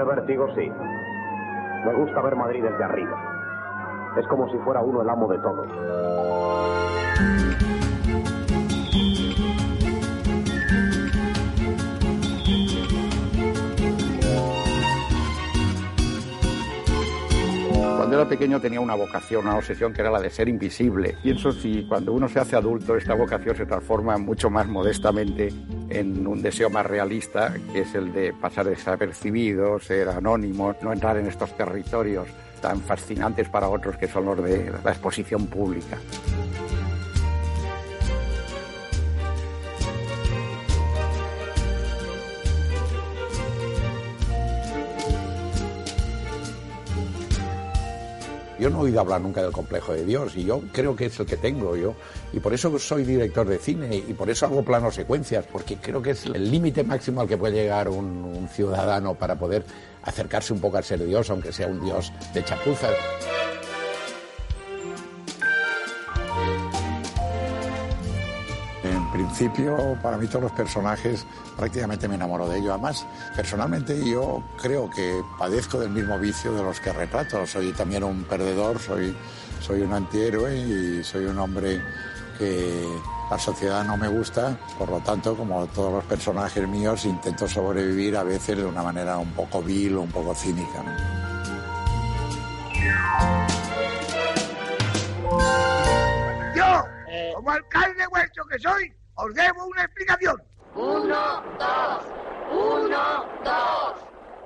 tiene vértigo, sí. Me gusta ver Madrid desde arriba. Es como si fuera uno el amo de todo. Cuando era pequeño tenía una vocación, una obsesión que era la de ser invisible. Pienso si cuando uno se hace adulto esta vocación se transforma mucho más modestamente en un deseo más realista, que es el de pasar desapercibido, ser anónimo, no entrar en estos territorios tan fascinantes para otros que son los de la exposición pública. Yo no he oído hablar nunca del complejo de Dios y yo creo que es el que tengo yo. Y por eso soy director de cine y por eso hago planos secuencias, porque creo que es el límite máximo al que puede llegar un, un ciudadano para poder acercarse un poco al ser Dios, aunque sea un Dios de chapuzas. Principio, para mí todos los personajes prácticamente me enamoro de ellos. Además, personalmente yo creo que padezco del mismo vicio de los que retrato. Soy también un perdedor, soy, soy un antihéroe y soy un hombre que la sociedad no me gusta. Por lo tanto, como todos los personajes míos, intento sobrevivir a veces de una manera un poco vil o un poco cínica. Yo, como alcalde vuestro que soy, os debo una explicación. Uno, dos. Uno, dos.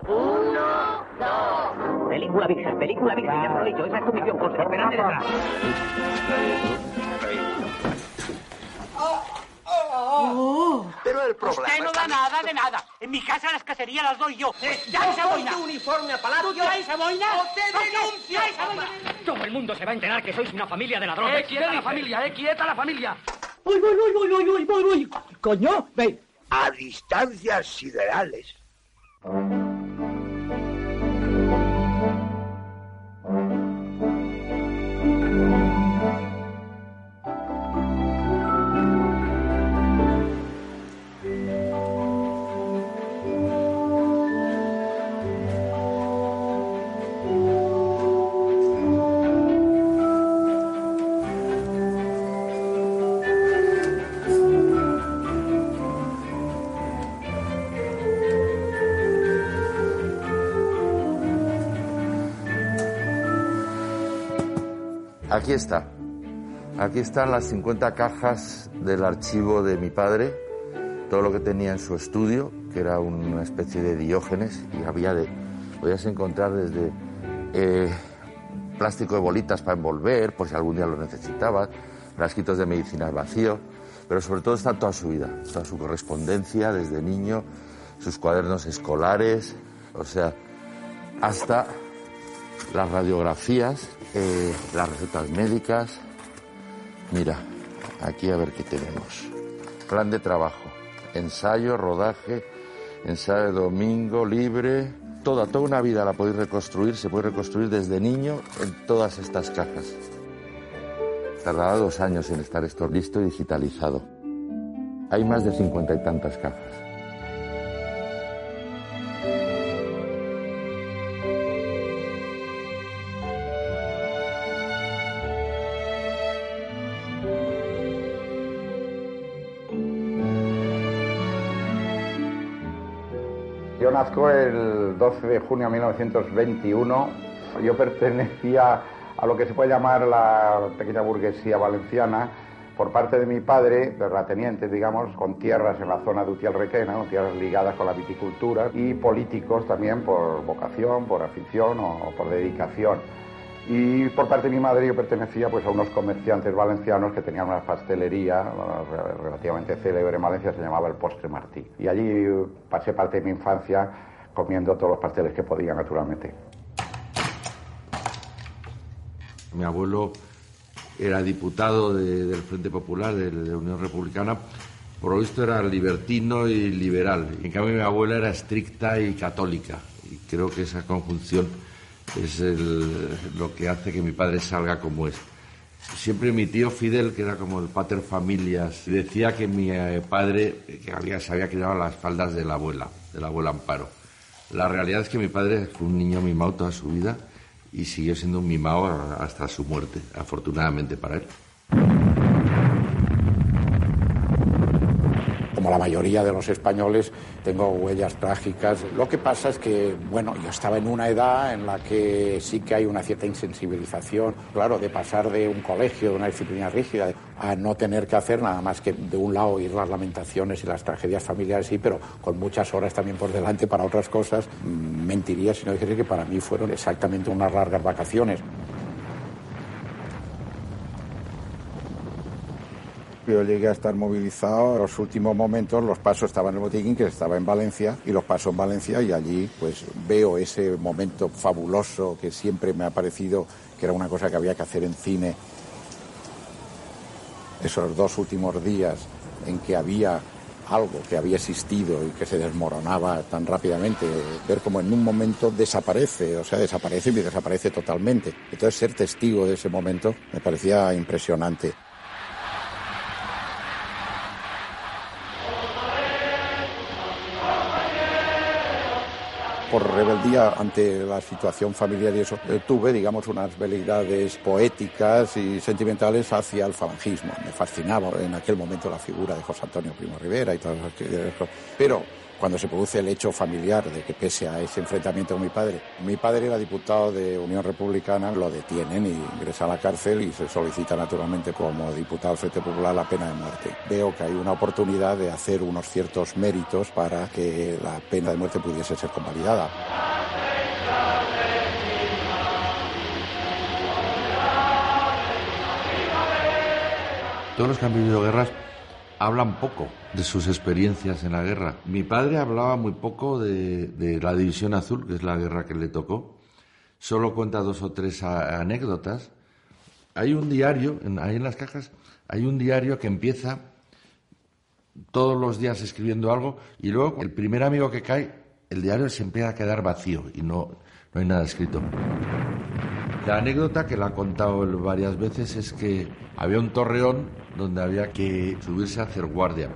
Uno, dos. Película virgen, película virgen, ya lo he dicho, esa es tu misión, José, esperarte detrás. Pero el problema Usted no da nada de nada. En mi casa las cacerías las doy yo. ¡Ya esa boina! uniforme a palacio! ¿Tú traes esa boina? ¡O te denuncio! Todo el mundo se va a enterar que sois una familia de ladrones. ¡Eh, quieta la familia, eh, quieta la familia! ¡Uy, uy, uy, uy, uy, uy, uy, uy! ¡Coño! Ve, a distancias siderales. Aquí está. Aquí están las 50 cajas del archivo de mi padre, todo lo que tenía en su estudio, que era una especie de diógenes, y había de. Podías encontrar desde eh, plástico de bolitas para envolver, por si algún día lo necesitabas, frasquitos de medicina al vacío, pero sobre todo está toda su vida, toda su correspondencia desde niño, sus cuadernos escolares, o sea, hasta las radiografías, eh, las recetas médicas. Mira, aquí a ver qué tenemos. Plan de trabajo, ensayo, rodaje, ensayo de domingo, libre. Toda, toda una vida la podéis reconstruir, se puede reconstruir desde niño en todas estas cajas. Tardará dos años en estar esto listo y digitalizado. Hay más de cincuenta y tantas cajas. Nazco el 12 de junio de 1921. Yo pertenecía a lo que se puede llamar la pequeña burguesía valenciana por parte de mi padre, terratenientes, digamos, con tierras en la zona de Utiel-Requena, tierras ligadas con la viticultura, y políticos también por vocación, por afición o por dedicación. Y por parte de mi madre yo pertenecía pues, a unos comerciantes valencianos que tenían una pastelería relativamente célebre en Valencia, se llamaba El Postre Martí. Y allí pasé parte de mi infancia comiendo todos los pasteles que podía, naturalmente. Mi abuelo era diputado del Frente Popular de, de Unión Republicana. Por lo visto era libertino y liberal. En cambio mi abuela era estricta y católica. Y creo que esa conjunción es lo que hace que mi padre salga como es. Siempre mi tío Fidel, que era como el pater familias, decía que mi eh, padre que había, se había a las faldas de la abuela, de la abuela Amparo. La realidad es que mi padre fue un niño mimado toda su vida y siguió siendo un mimado hasta su muerte, afortunadamente para él. Como la mayoría de los españoles, tengo huellas trágicas. Lo que pasa es que, bueno, yo estaba en una edad en la que sí que hay una cierta insensibilización, claro, de pasar de un colegio, de una disciplina rígida, a no tener que hacer nada más que de un lado ir las lamentaciones y las tragedias familiares, sí, pero con muchas horas también por delante para otras cosas. Mm, mentiría si no dijese que para mí fueron exactamente unas largas vacaciones. Yo llegué a estar movilizado en los últimos momentos, los pasos estaban en el botiquín, que estaba en Valencia, y los paso en Valencia, y allí pues veo ese momento fabuloso que siempre me ha parecido que era una cosa que había que hacer en cine. Esos dos últimos días en que había algo que había existido y que se desmoronaba tan rápidamente, ver como en un momento desaparece, o sea, desaparece y desaparece totalmente. Entonces ser testigo de ese momento me parecía impresionante. Por rebeldía ante la situación familiar y eso, eh, tuve, digamos, unas veleidades poéticas y sentimentales hacia el falangismo. Me fascinaba en aquel momento la figura de José Antonio Primo Rivera y todo eso. Pero cuando se produce el hecho familiar de que pese a ese enfrentamiento con mi padre, mi padre era diputado de Unión Republicana, lo detienen y ingresa a la cárcel y se solicita naturalmente como diputado del Frente Popular la pena de muerte. Veo que hay una oportunidad de hacer unos ciertos méritos para que la pena de muerte pudiese ser convalidada. Todos los que han vivido guerras hablan poco de sus experiencias en la guerra. Mi padre hablaba muy poco de, la División Azul, que es la guerra que le tocó. Solo cuenta dos o tres anécdotas. Hay un diario, ahí en las cajas, hay un diario que empieza todos los días escribiendo algo y luego el primer amigo que cae, el diario se empieza a quedar vacío y no, no hay nada escrito. La anécdota que la ha contado varias veces es que había un torreón donde había que subirse a hacer guardia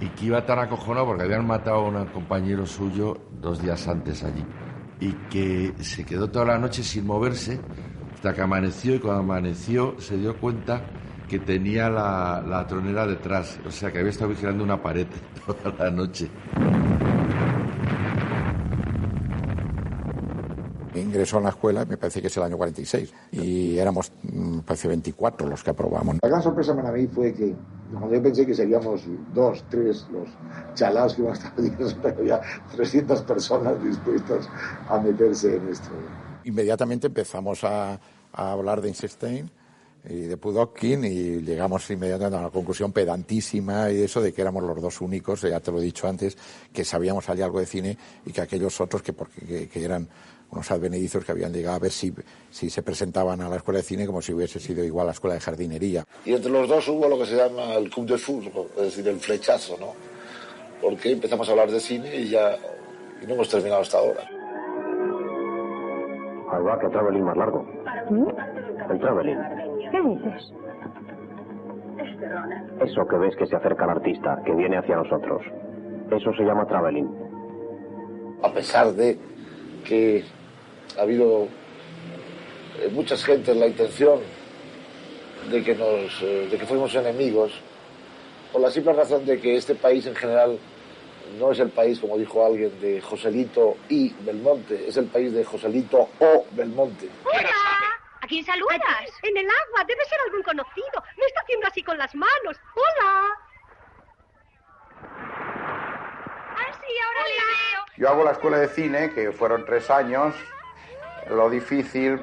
y que iba tan acojonado porque habían matado a un compañero suyo dos días antes allí y que se quedó toda la noche sin moverse hasta que amaneció y cuando amaneció se dio cuenta que tenía la, la tronera detrás, o sea que había estado vigilando una pared toda la noche. Ingresó en la escuela, me parece que es el año 46, y éramos, me parece, 24 los que aprobamos. La gran sorpresa para mí fue que cuando yo pensé que seríamos dos, tres, los chalados que iban a estar allí, había 300 personas dispuestas a meterse en esto. Inmediatamente empezamos a, a hablar de Einstein y de Pudokkin y llegamos inmediatamente a la conclusión pedantísima y eso de que éramos los dos únicos, ya te lo he dicho antes, que sabíamos allí algo de cine y que aquellos otros que, porque, que eran unos advenedizos que habían llegado a ver si, si se presentaban a la escuela de cine como si hubiese sido igual a la escuela de jardinería. Y entre los dos hubo lo que se llama el coup de foudre, es decir, el flechazo, ¿no? Porque empezamos a hablar de cine y ya y no hemos terminado hasta ahora. Habrá que traveling más largo. El traveling. ¿Qué dices? Eso que ves que se acerca al artista, que viene hacia nosotros. Eso se llama traveling. A pesar de que ha habido eh, mucha gente la intención de que nos eh, de que fuimos enemigos por la simple razón de que este país en general no es el país, como dijo alguien, de Joselito y Belmonte, es el país de Joselito o Belmonte. ¡Hola! ¿A quién saludas? en el agua, debe ser algún conocido. Me está haciendo así con las manos. ¡Hola! Ah, sí, ahora le veo. Yo hago la escuela de cine, que fueron tres años. Lo difícil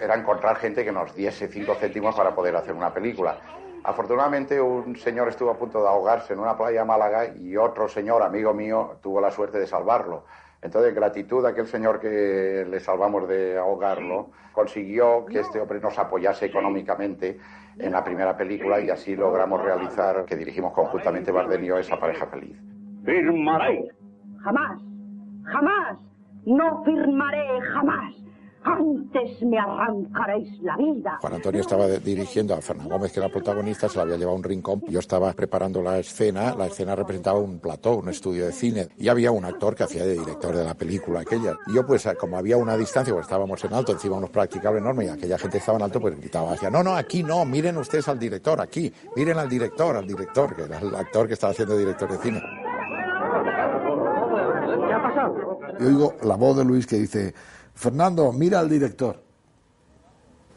era encontrar gente que nos diese cinco céntimos para poder hacer una película. Afortunadamente un señor estuvo a punto de ahogarse en una playa de Málaga y otro señor, amigo mío, tuvo la suerte de salvarlo. Entonces, gratitud a aquel señor que le salvamos de ahogarlo, consiguió que este hombre nos apoyase económicamente en la primera película y así logramos realizar, que dirigimos conjuntamente Bardem y yo, esa pareja feliz. Firmaré. Jamás, jamás, no firmaré jamás. Antes me arrancaréis la vida. Juan Antonio estaba dirigiendo a Fernando Gómez, que era protagonista, se lo había llevado a un rincón. Yo estaba preparando la escena. La escena representaba un plató, un estudio de cine. Y había un actor que hacía de director de la película aquella. Y yo, pues, como había una distancia, pues estábamos en alto, encima unos practicables enormes, y aquella gente estaba en alto, pues gritaba, decía, no, no, aquí no, miren ustedes al director, aquí, miren al director, al director, que era el actor que estaba haciendo director de cine. ¿Qué ha pasado? Y oigo la voz de Luis que dice, Fernando, mira al director.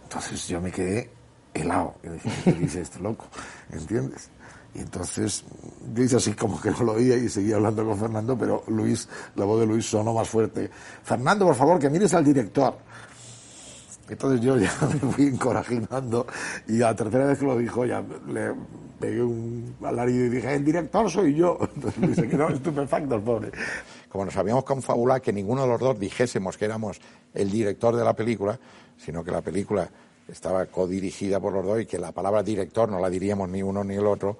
Entonces yo me quedé helado. Yo dije, ¿qué dice este loco? ¿Entiendes? Y entonces yo hice así como que no lo oía y seguía hablando con Fernando, pero Luis, la voz de Luis sonó más fuerte. Fernando, por favor, que mires al director. Entonces yo ya me fui encorajinando y a la tercera vez que lo dijo ya le pegué un alarido y dije, el director soy yo. Entonces Luis se quedó estupefacto, pobre. Como nos habíamos confabulado que ninguno de los dos dijésemos que éramos el director de la película, sino que la película estaba codirigida por los dos y que la palabra director no la diríamos ni uno ni el otro,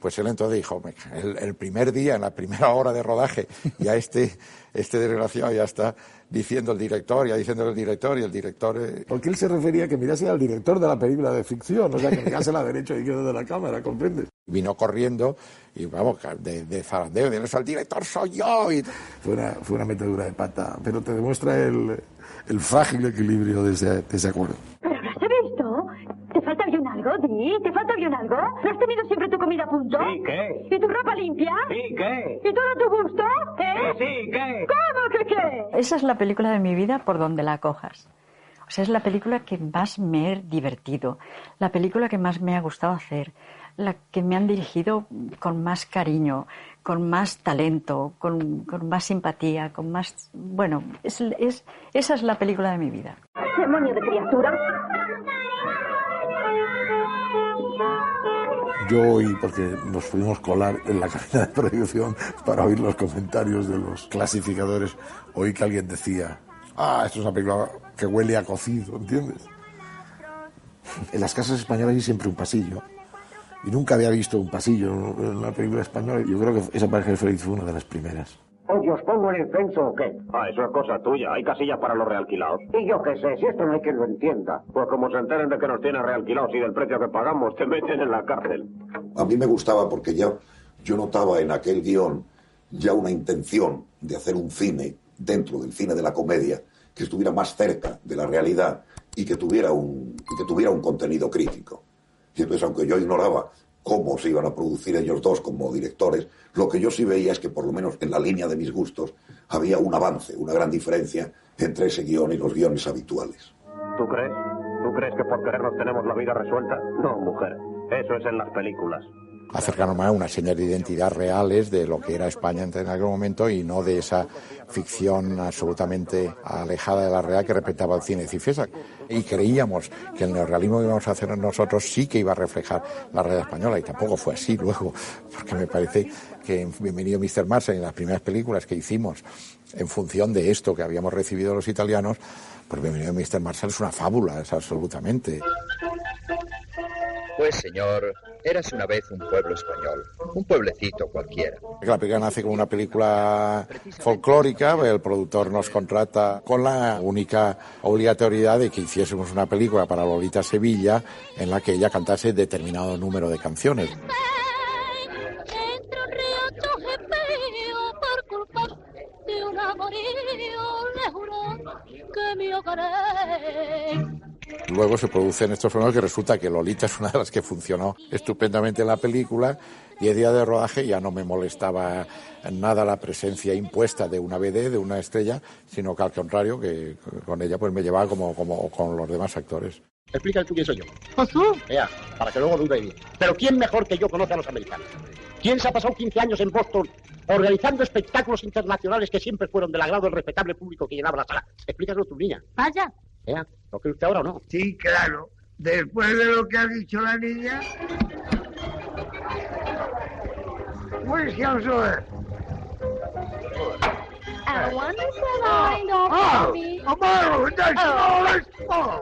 pues él entonces dijo, "Me ca- el, el primer día, en la primera hora de rodaje, ya este, este desgraciado ya está diciendo el director, ya diciendo el director y el director... eh, Porque él se refería a que mirase al director de la película de ficción, o sea, que mirase la derecha y izquierda de la cámara, ¿comprendes? vino corriendo y vamos, de, de zarandeo, de el director soy yo. Y... Fue una, fue una metedura de pata, pero te demuestra el, el frágil equilibrio de ese, de ese acuerdo. ¿Pero lo has visto? ¿Te falta Di? ¿Te falta bien algo? ¿No has tenido siempre tu comida a punto? Sí, ¿qué? ¿Y tu ropa limpia? Sí, ¿qué? ¿Y todo a tu gusto? ¿Eh? Sí, sí, ¿qué? ¿Cómo que qué? Esa es la película de mi vida por donde la cojas. O sea, es la película que más me he divertido, la película que más me ha gustado hacer, la que me han dirigido con más cariño, con más talento, con, con más simpatía, con más... Bueno, es, es- esa es la película de mi vida. Demonio de criatura. Yo oí, porque nos pudimos colar en la cabina de producción para oír los comentarios de los clasificadores, oí que alguien decía, ah, esto es una película que huele a cocido, ¿entiendes? En las casas españolas hay siempre un pasillo. Y nunca había visto un pasillo en una película española. Yo creo que esa pareja de Félix fue una de las primeras. Oye, ¿os pongo en el censo o qué? Ah, eso es cosa tuya. Hay casillas para los realquilados. Y yo qué sé, si esto no hay quien lo entienda. Pues como se enteren de que nos tienen realquilados y del precio que pagamos, te meten en la cárcel. A mí me gustaba porque ya yo notaba en aquel guion ya una intención de hacer un cine dentro del cine de la comedia que estuviera más cerca de la realidad y que tuviera un, y que tuviera un contenido crítico. Y entonces, aunque yo ignoraba cómo se iban a producir ellos dos como directores, lo que yo sí veía es que por lo menos en la línea de mis gustos había un avance, una gran diferencia entre ese guion y los guiones habituales. ¿Tú crees? ¿Tú crees que por querernos tenemos la vida resuelta? No, mujer. Eso es en las películas. Acercarnos más a unas señas de identidad reales de lo que era España en aquel momento y no de esa ficción absolutamente alejada de la realidad que respetaba el cine Cifesa. Y creíamos que el neorrealismo que íbamos a hacer nosotros sí que iba a reflejar la realidad española y tampoco fue así luego, porque me parece que en Bienvenido Mr. Marshall, en las primeras películas que hicimos en función de esto que habíamos recibido los italianos, pues Bienvenido Mr. Marshall es una fábula, es absolutamente. Pues señor, érase una vez un pueblo español, un pueblecito cualquiera. La película nace como una película folclórica, el productor nos contrata con la única obligatoriedad de que hiciésemos una película para Lolita Sevilla en la que ella cantase determinado número de canciones. Luego se producen estos fenómenos que resulta que Lolita es una de las que funcionó estupendamente en la película. Diez días de rodaje ya no me molestaba nada la presencia impuesta de una BD, de una estrella, sino que al contrario, que con ella pues me llevaba como, como con los demás actores. Explica tú quién soy yo. tú? Ya, para que luego dude bien. Pero ¿quién mejor que yo conoce a los americanos? ¿Quién se ha pasado 15 años en Boston organizando espectáculos internacionales que siempre fueron del agrado del respetable público que llenaba la sala? Explícaselo tú, niña. Vaya. ¿Ya? ¿Lo cree usted ahora o no? Sí, claro. Después de lo que ha dicho la niña. Pues vamos a ver.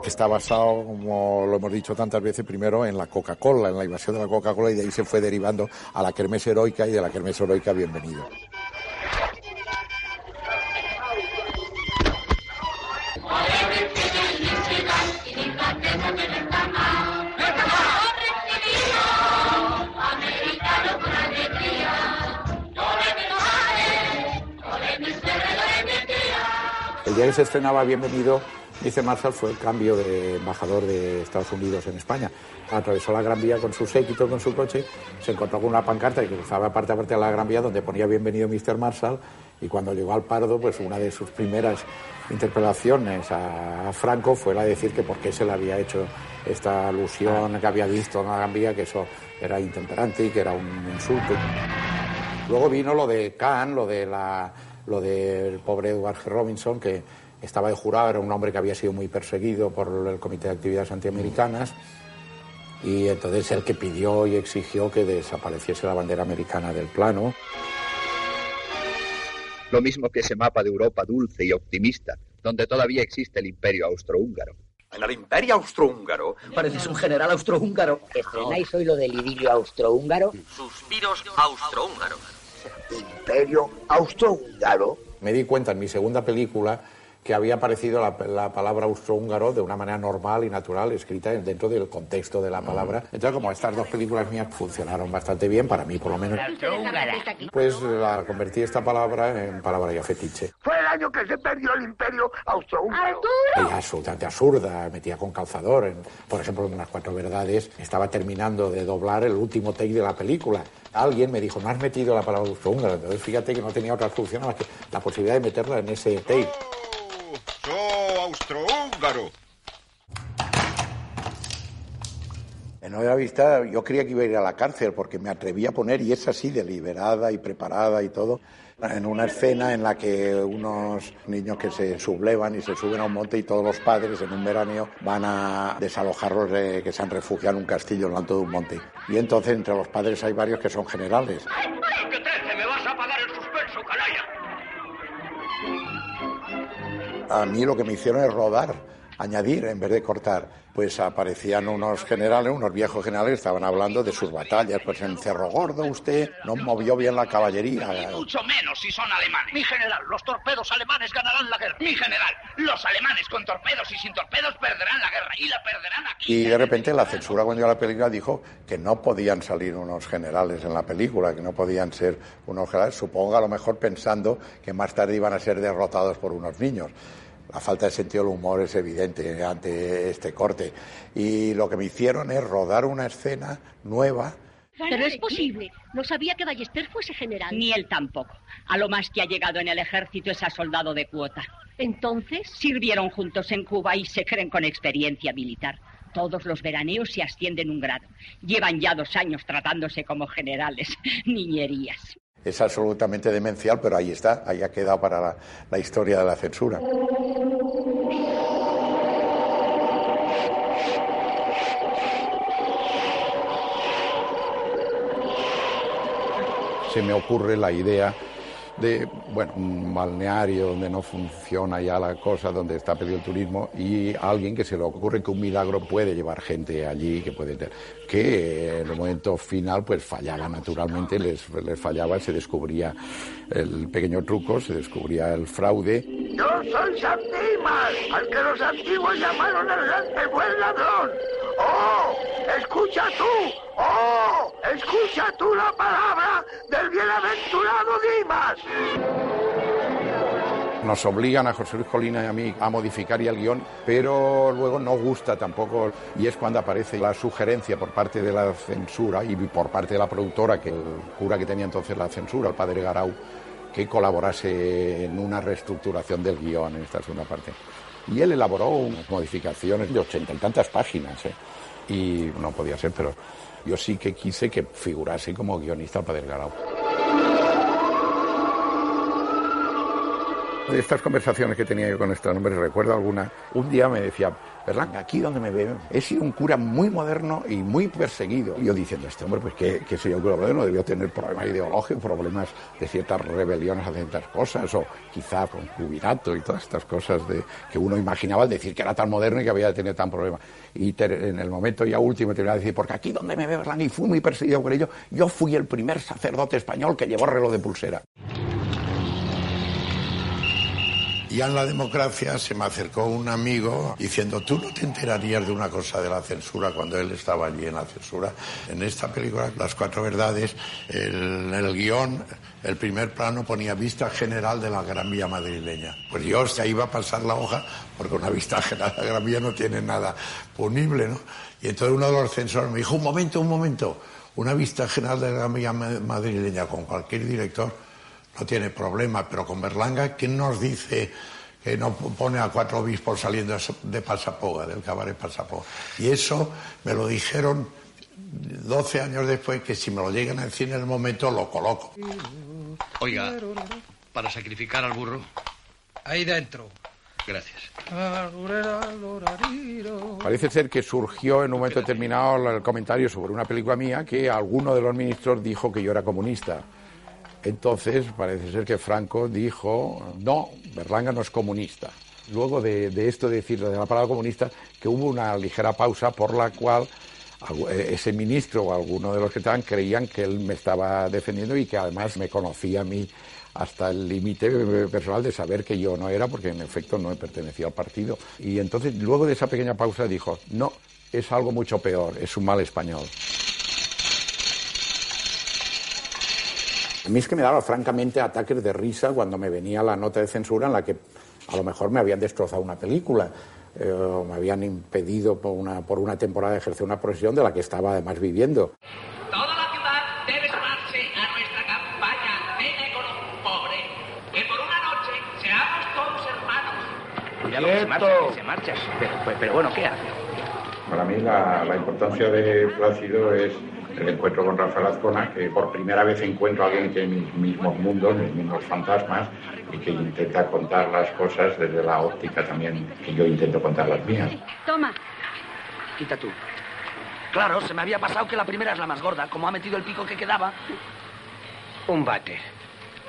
Está basado, como lo hemos dicho tantas veces, primero en la Coca-Cola, en la invasión de la Coca-Cola, y de ahí se fue derivando a la Kermés Heroica y de la Kermés Heroica Bienvenido. Día que se estrenaba Bienvenido, dice Marshall, fue el cambio de embajador de Estados Unidos en España. Atravesó la Gran Vía con su séquito, con su coche, se encontró con una pancarta que cruzaba parte a parte de la Gran Vía donde ponía Bienvenido Mr. Marshall y cuando llegó al Pardo, pues una de sus primeras interpelaciones a Franco fue la de decir que por qué se le había hecho esta alusión que había visto en la Gran Vía, que eso era intemperante y que era un insulto. Luego vino lo de Kahn, lo de la lo del pobre Edward G. Robinson, que estaba de jurado, era un hombre que había sido muy perseguido por el Comité de Actividades Antiamericanas, y entonces el que pidió y exigió que desapareciese la bandera americana del plano. Lo mismo que ese mapa de Europa dulce y optimista, donde todavía existe el imperio austrohúngaro. En el imperio austrohúngaro. Pareces un general austrohúngaro. ¿Estrenáis hoy lo del idilio austrohúngaro? Suspiros austrohúngaros. Imperio austrohúngaro. Me di cuenta en mi segunda película que había aparecido la, la palabra austrohúngaro de una manera normal y natural, escrita dentro del contexto de la palabra. Entonces, como estas dos películas mías funcionaron bastante bien, para mí por lo menos, pues la convertí esta palabra en palabra ya fetiche. Fue el año que se perdió el imperio austrohúngaro. Ella absolutamente absurda, metía con calzador. En, por ejemplo, en unas cuatro verdades estaba terminando de doblar el último take de la película. Alguien me dijo, no has metido la palabra austrohúngaro. Entonces, fíjate que no tenía otra solución más que la posibilidad de meterla en ese take. ¡Yo, austrohúngaro! En Nueva Vista yo creía que iba a ir a la cárcel porque me atreví a poner, y es así, deliberada y preparada y todo, en una escena en la que unos niños que se sublevan y se suben a un monte y todos los padres en un veraneo van a desalojarlos de que se han refugiado en un castillo en lo alto de un monte. Y entonces entre los padres hay varios que son generales. ¿Qué trece? ¿Me vas a pagar el suspenso, canalla? A mí lo que me hicieron es rodar, añadir en vez de cortar. Pues aparecían unos generales, unos viejos generales, estaban hablando de sus batallas. Pues en Cerro Gordo usted no movió bien la caballería. Mucho menos si son alemanes. Mi general, los torpedos alemanes ganarán la guerra. Mi general, los alemanes con torpedos y sin torpedos perderán la guerra. Y la perderán aquí. Y de repente la censura cuando llegó a la película dijo que no podían salir unos generales en la película, que no podían ser unos generales, supongo a lo mejor pensando que más tarde iban a ser derrotados por unos niños. La falta de sentido del humor es evidente ante este corte. Y lo que me hicieron es rodar una escena nueva. Pero es posible. No sabía que Ballester fuese general. Ni él tampoco. A lo más que ha llegado en el ejército es a soldado de cuota. Entonces. Sirvieron juntos en Cuba y se creen con experiencia militar. Todos los veraneos se ascienden un grado. Llevan ya dos años tratándose como generales. Niñerías. Es absolutamente demencial, pero ahí está, ahí ha quedado para la, historia de la censura. Se me ocurre la idea de bueno, un balneario donde no funciona ya la cosa, donde está pedido el turismo, y alguien que se le ocurre que un milagro puede llevar gente allí, que puede que en el momento final pues fallaba naturalmente, les, les fallaba, se descubría el pequeño truco, se descubría el fraude. Yo soy San Dimas, al que los antiguos llamaron el, el buen ladrón. ¡Oh! ¡Escucha tú! ¡Oh! ¡Escucha tú la palabra del bienaventurado Dimas! nos obligan a José Luis Colina y a mí a modificar ya el guion, pero luego no gusta tampoco y es cuando aparece la sugerencia por parte de la censura y por parte de la productora, que el cura que tenía entonces la censura, el padre Garau, que colaborase en una reestructuración del guion en esta segunda parte. Y él elaboró unas modificaciones de ochenta y tantas páginas, ¿eh? Y no podía ser, pero yo sí que quise que figurase como guionista el padre Garau. De estas conversaciones que tenía yo con estos hombres, recuerdo alguna, un día me decía, Berlán, aquí donde me veo, he sido un cura muy moderno y muy perseguido. Y yo diciendo, este hombre, pues que, soy un cura moderno, debió tener problemas ideológicos, problemas de ciertas rebeliones a ciertas cosas, o quizá con cubinato y todas estas cosas de, que uno imaginaba al decir que era tan moderno y que había de tener tan problema. Y en el momento ya último terminé de decir, porque aquí donde me veo, Berlán, y fui muy perseguido por ello, yo fui el primer sacerdote español que llevó reloj de pulsera. Ya en la democracia se me acercó un amigo diciendo, tú no te enterarías de una cosa de la censura cuando él estaba allí en la censura. En esta película, Las Cuatro Verdades, el, el guion, el primer plano ponía vista general de la Gran Vía madrileña. Pues yo se iba a pasar la hoja porque una vista general de la Gran Vía no tiene nada punible, ¿no? Y entonces uno de los censores me dijo, un momento, un momento, una vista general de la Gran Vía madrileña con cualquier director no tiene problema, pero con Berlanga, ¿quién nos dice que no pone a cuatro obispos saliendo de Pasapoga, del cabaret Pasapoga? Y eso me lo dijeron 12 años después, que si me lo llegan a decir en el momento, lo coloco. Oiga, para sacrificar al burro. Ahí dentro. Gracias. Parece ser que surgió en un momento determinado el comentario sobre una película mía que alguno de los ministros dijo que yo era comunista. Entonces parece ser que Franco dijo, no, Berlanga no es comunista. Luego de, esto de decir de la palabra comunista, que hubo una ligera pausa por la cual eh, ese ministro o alguno de los que estaban creían que él me estaba defendiendo y que además me conocía a mí hasta el límite personal de saber que yo no era, porque en efecto no pertenecía al partido. Y entonces, luego de esa pequeña pausa, dijo, no, es algo mucho peor, es un mal español. A mí es que me daba francamente ataques de risa cuando me venía la nota de censura en la que a lo mejor me habían destrozado una película eh, o me habían impedido por una, por una temporada ejercer una profesión de la que estaba además viviendo. Toda la ciudad debe sumarse a nuestra campaña Vete con un pobre, que por una noche seamos todos hermanos. Cuidado, que se marcha, que se marcha. Pero, pero, pero bueno, ¿qué hace? Para mí la, la importancia de Plácido es el encuentro con Rafael Azcona, que por primera vez encuentro a alguien que tiene mis mismos mundos, mis mismos fantasmas, y que intenta contar las cosas desde la óptica también que yo intento contar las mías. Toma. Quita tú. Claro, se me había pasado que la primera es la más gorda. Como ha metido el pico que quedaba. Un bate.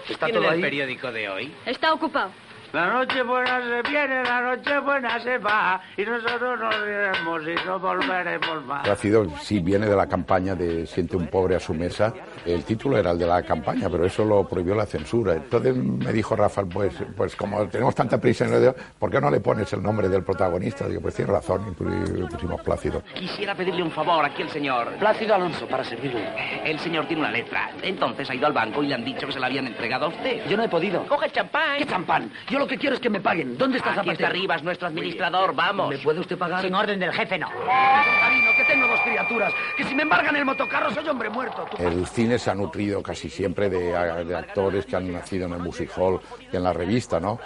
¿Está ¿Tiene todo el ahí? periódico de hoy? Está ocupado. La noche buena se viene, la noche buena se va, y nosotros nos iremos y no volveremos más. Plácido sí viene de la campaña de Siente un pobre a su mesa. El título era el de la campaña, pero eso lo prohibió la censura. Entonces me dijo Rafael, pues, pues como tenemos tanta prisa en el ¿por qué no le pones el nombre del protagonista? Digo, pues tienes razón, y pu- pusimos Plácido. Quisiera pedirle un favor aquí al señor. Plácido Alonso, para servirle. El señor tiene una letra. Entonces ha ido al banco y le han dicho que se la habían entregado a usted. Yo no he podido. Coge el champán. ¿Qué champán? Yo lo que quiero es que me paguen. ¿Dónde está Aquí Zapatero? está arriba, es nuestro administrador, vamos. ¿Me puede usted pagar? Sin orden del jefe, no. Karino, que tengo dos criaturas. Que si me embargan el motocarro soy hombre muerto. Tú- El cine se ha nutrido casi siempre de, de actores que han nacido en el music hall y en la revista, ¿no?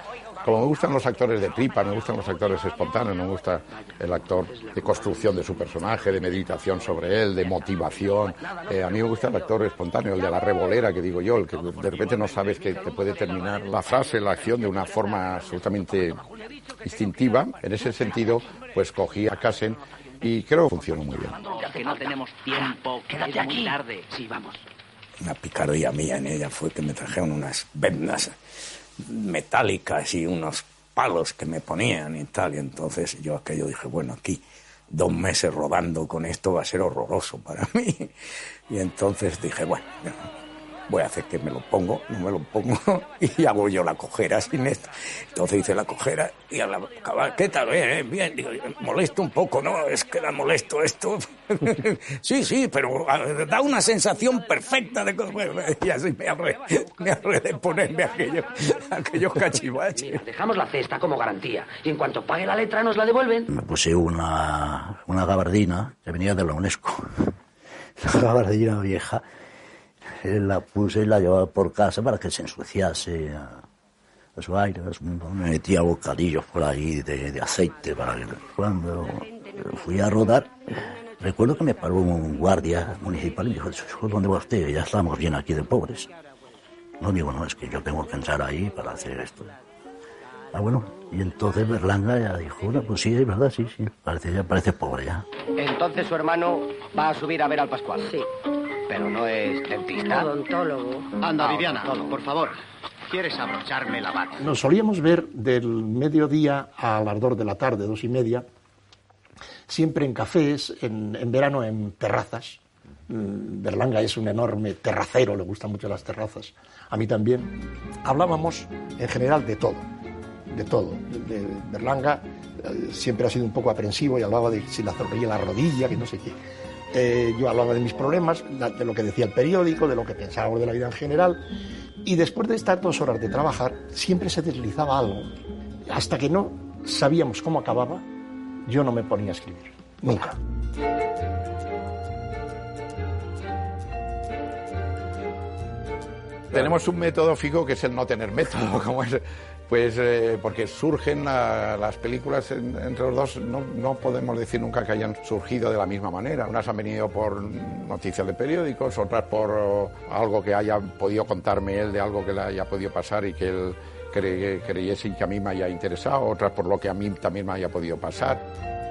Como me gustan los actores de tripa, me gustan los actores espontáneos, no me gusta el actor de construcción de su personaje, de meditación sobre él, de motivación. Eh, a mí me gusta el actor espontáneo, el de la revolera, que digo yo, el que de repente no sabes que te puede terminar la frase, la acción de una forma absolutamente instintiva. En ese sentido, pues cogí a Casen y creo que funcionó muy bien. Ya que no tenemos tiempo. Quédate aquí. tarde. Sí, vamos. Una picardía mía en ella fue que me trajeron unas vendas metálicas y unos palos que me ponían y tal. Y entonces yo aquello dije, bueno, aquí dos meses rodando con esto va a ser horroroso para mí. Y entonces dije, bueno, voy a hacer que me lo pongo, no me lo pongo, y hago yo la cojera sin esto. Entonces hice la cojera y a la acabar, ¿qué tal? Bien, eh, bien, digo, molesto un poco, ¿no? Es que da molesto esto. sí, sí, pero da una sensación perfecta de... Y así me arre, me arre de ponerme aquellos, aquellos cachivaches. Mira, dejamos la cesta como garantía. Y en cuanto pague la letra, nos la devuelven. Me puse una, una gabardina que venía de la UNESCO. La gabardina vieja. La puse y la llevaba por casa para que se ensuciase a, a su aire. Me metía bocadillos por ahí de, de aceite para que cuando fui a rodar, recuerdo que me paró un guardia municipal y me dijo, ¿dónde va usted? Ya estamos bien aquí de pobres. No digo, no, es que yo tengo que entrar ahí para hacer esto. Ah, bueno, y entonces Berlanga ya dijo, bueno, pues sí, es verdad, sí, sí, parece, ya parece pobre ya. Entonces su hermano va a subir a ver al Pascual. Sí. Pero no es dentista. Odontólogo. Anda, Ah, Viviana, odontólogo. por favor. ¿Quieres abrocharme la bata? Nos solíamos ver del mediodía al ardor de la tarde, dos y media, siempre en cafés, en, en verano en terrazas. Mm, Berlanga es un enorme terracero, le gustan mucho las terrazas. A mí también. Hablábamos en general de todo, de todo. De, de Berlanga eh, siempre ha sido un poco aprensivo y hablaba de si la zorrilla en la rodilla, que no sé qué. Eh, yo hablaba de mis problemas, de lo que decía el periódico, de lo que pensábamos de la vida en general. Y después de estar dos horas de trabajar, siempre se deslizaba algo. Hasta que no sabíamos cómo acababa, yo no me ponía a escribir. Nunca. Tenemos un método fijo que es el no tener método, como es, pues eh, porque surgen la- las películas en- entre los dos, no, no podemos decir nunca que hayan surgido de la misma manera. Unas han venido por noticias de periódicos, otras por algo que haya podido contarme él de algo que le haya podido pasar y que él cre- creyese que a mí me haya interesado, otras por lo que a mí también me haya podido pasar.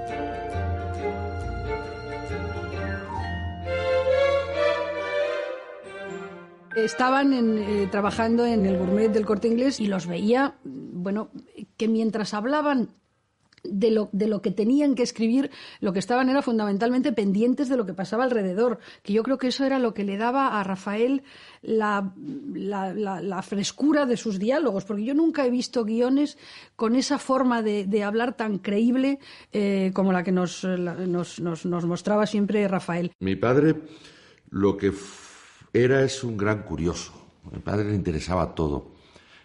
Estaban en, eh, trabajando en el gourmet del corte inglés y los veía, bueno, que mientras hablaban de lo, de lo que tenían que escribir, lo que estaban era fundamentalmente pendientes de lo que pasaba alrededor, que yo creo que eso era lo que le daba a Rafael la, la- la- frescura de sus diálogos, porque yo nunca he visto guiones con esa forma de, de hablar tan creíble eh, como la que nos, nos, nos- nos mostraba siempre Rafael. Mi padre lo que f- era es un gran curioso. A mi padre le interesaba todo.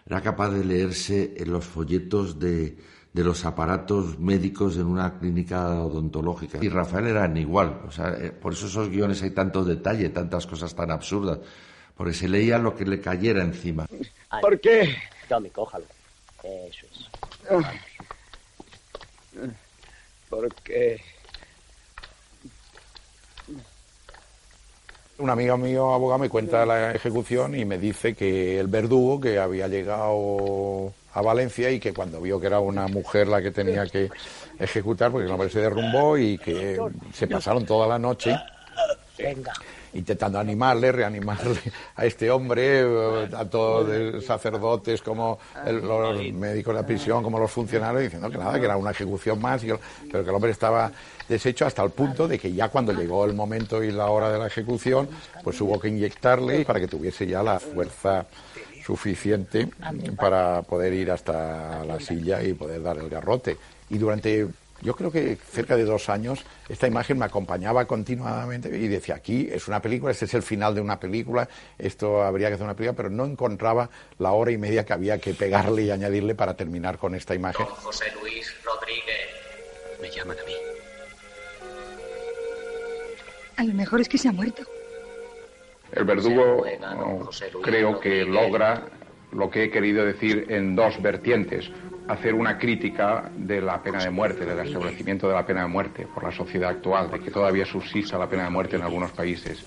Era capaz de leerse en los folletos de, de los aparatos médicos en una clínica odontológica. Y Rafael era igual. O sea, eh, por eso esos guiones hay tanto detalle, tantas cosas tan absurdas. Porque se leía lo que le cayera encima. ¿Por qué? Tome, cójalo. Eso es. ¿Por qué? Un amigo mío, abogado, me cuenta la ejecución y me dice que el verdugo que había llegado a Valencia y que cuando vio que era una mujer la que tenía que ejecutar, porque el hombre se derrumbó y que se pasaron toda la noche Venga. Intentando animarle, reanimarle a este hombre, eh, tanto de sacerdotes como el- los médicos de la prisión, como los funcionarios, diciendo que nada, que era una ejecución más, pero que el hombre estaba deshecho hasta el punto de que ya cuando llegó el momento y la hora de la ejecución, pues hubo que inyectarle para que tuviese ya la fuerza suficiente para poder ir hasta la silla y poder dar el garrote. Y durante yo creo que cerca de dos años esta imagen me acompañaba continuamente y decía, aquí es una película, este es el final de una película, esto habría que hacer una película, pero no encontraba la hora y media que había que pegarle y añadirle para terminar con esta imagen. José Luis Rodríguez. Me llaman a mí. A lo mejor es que se ha muerto. El verdugo oh, creo que logra lo que he querido decir en dos vertientes. Hacer una crítica de la pena de muerte, del establecimiento de la pena de muerte por la sociedad actual, de que todavía subsista la pena de muerte en algunos países.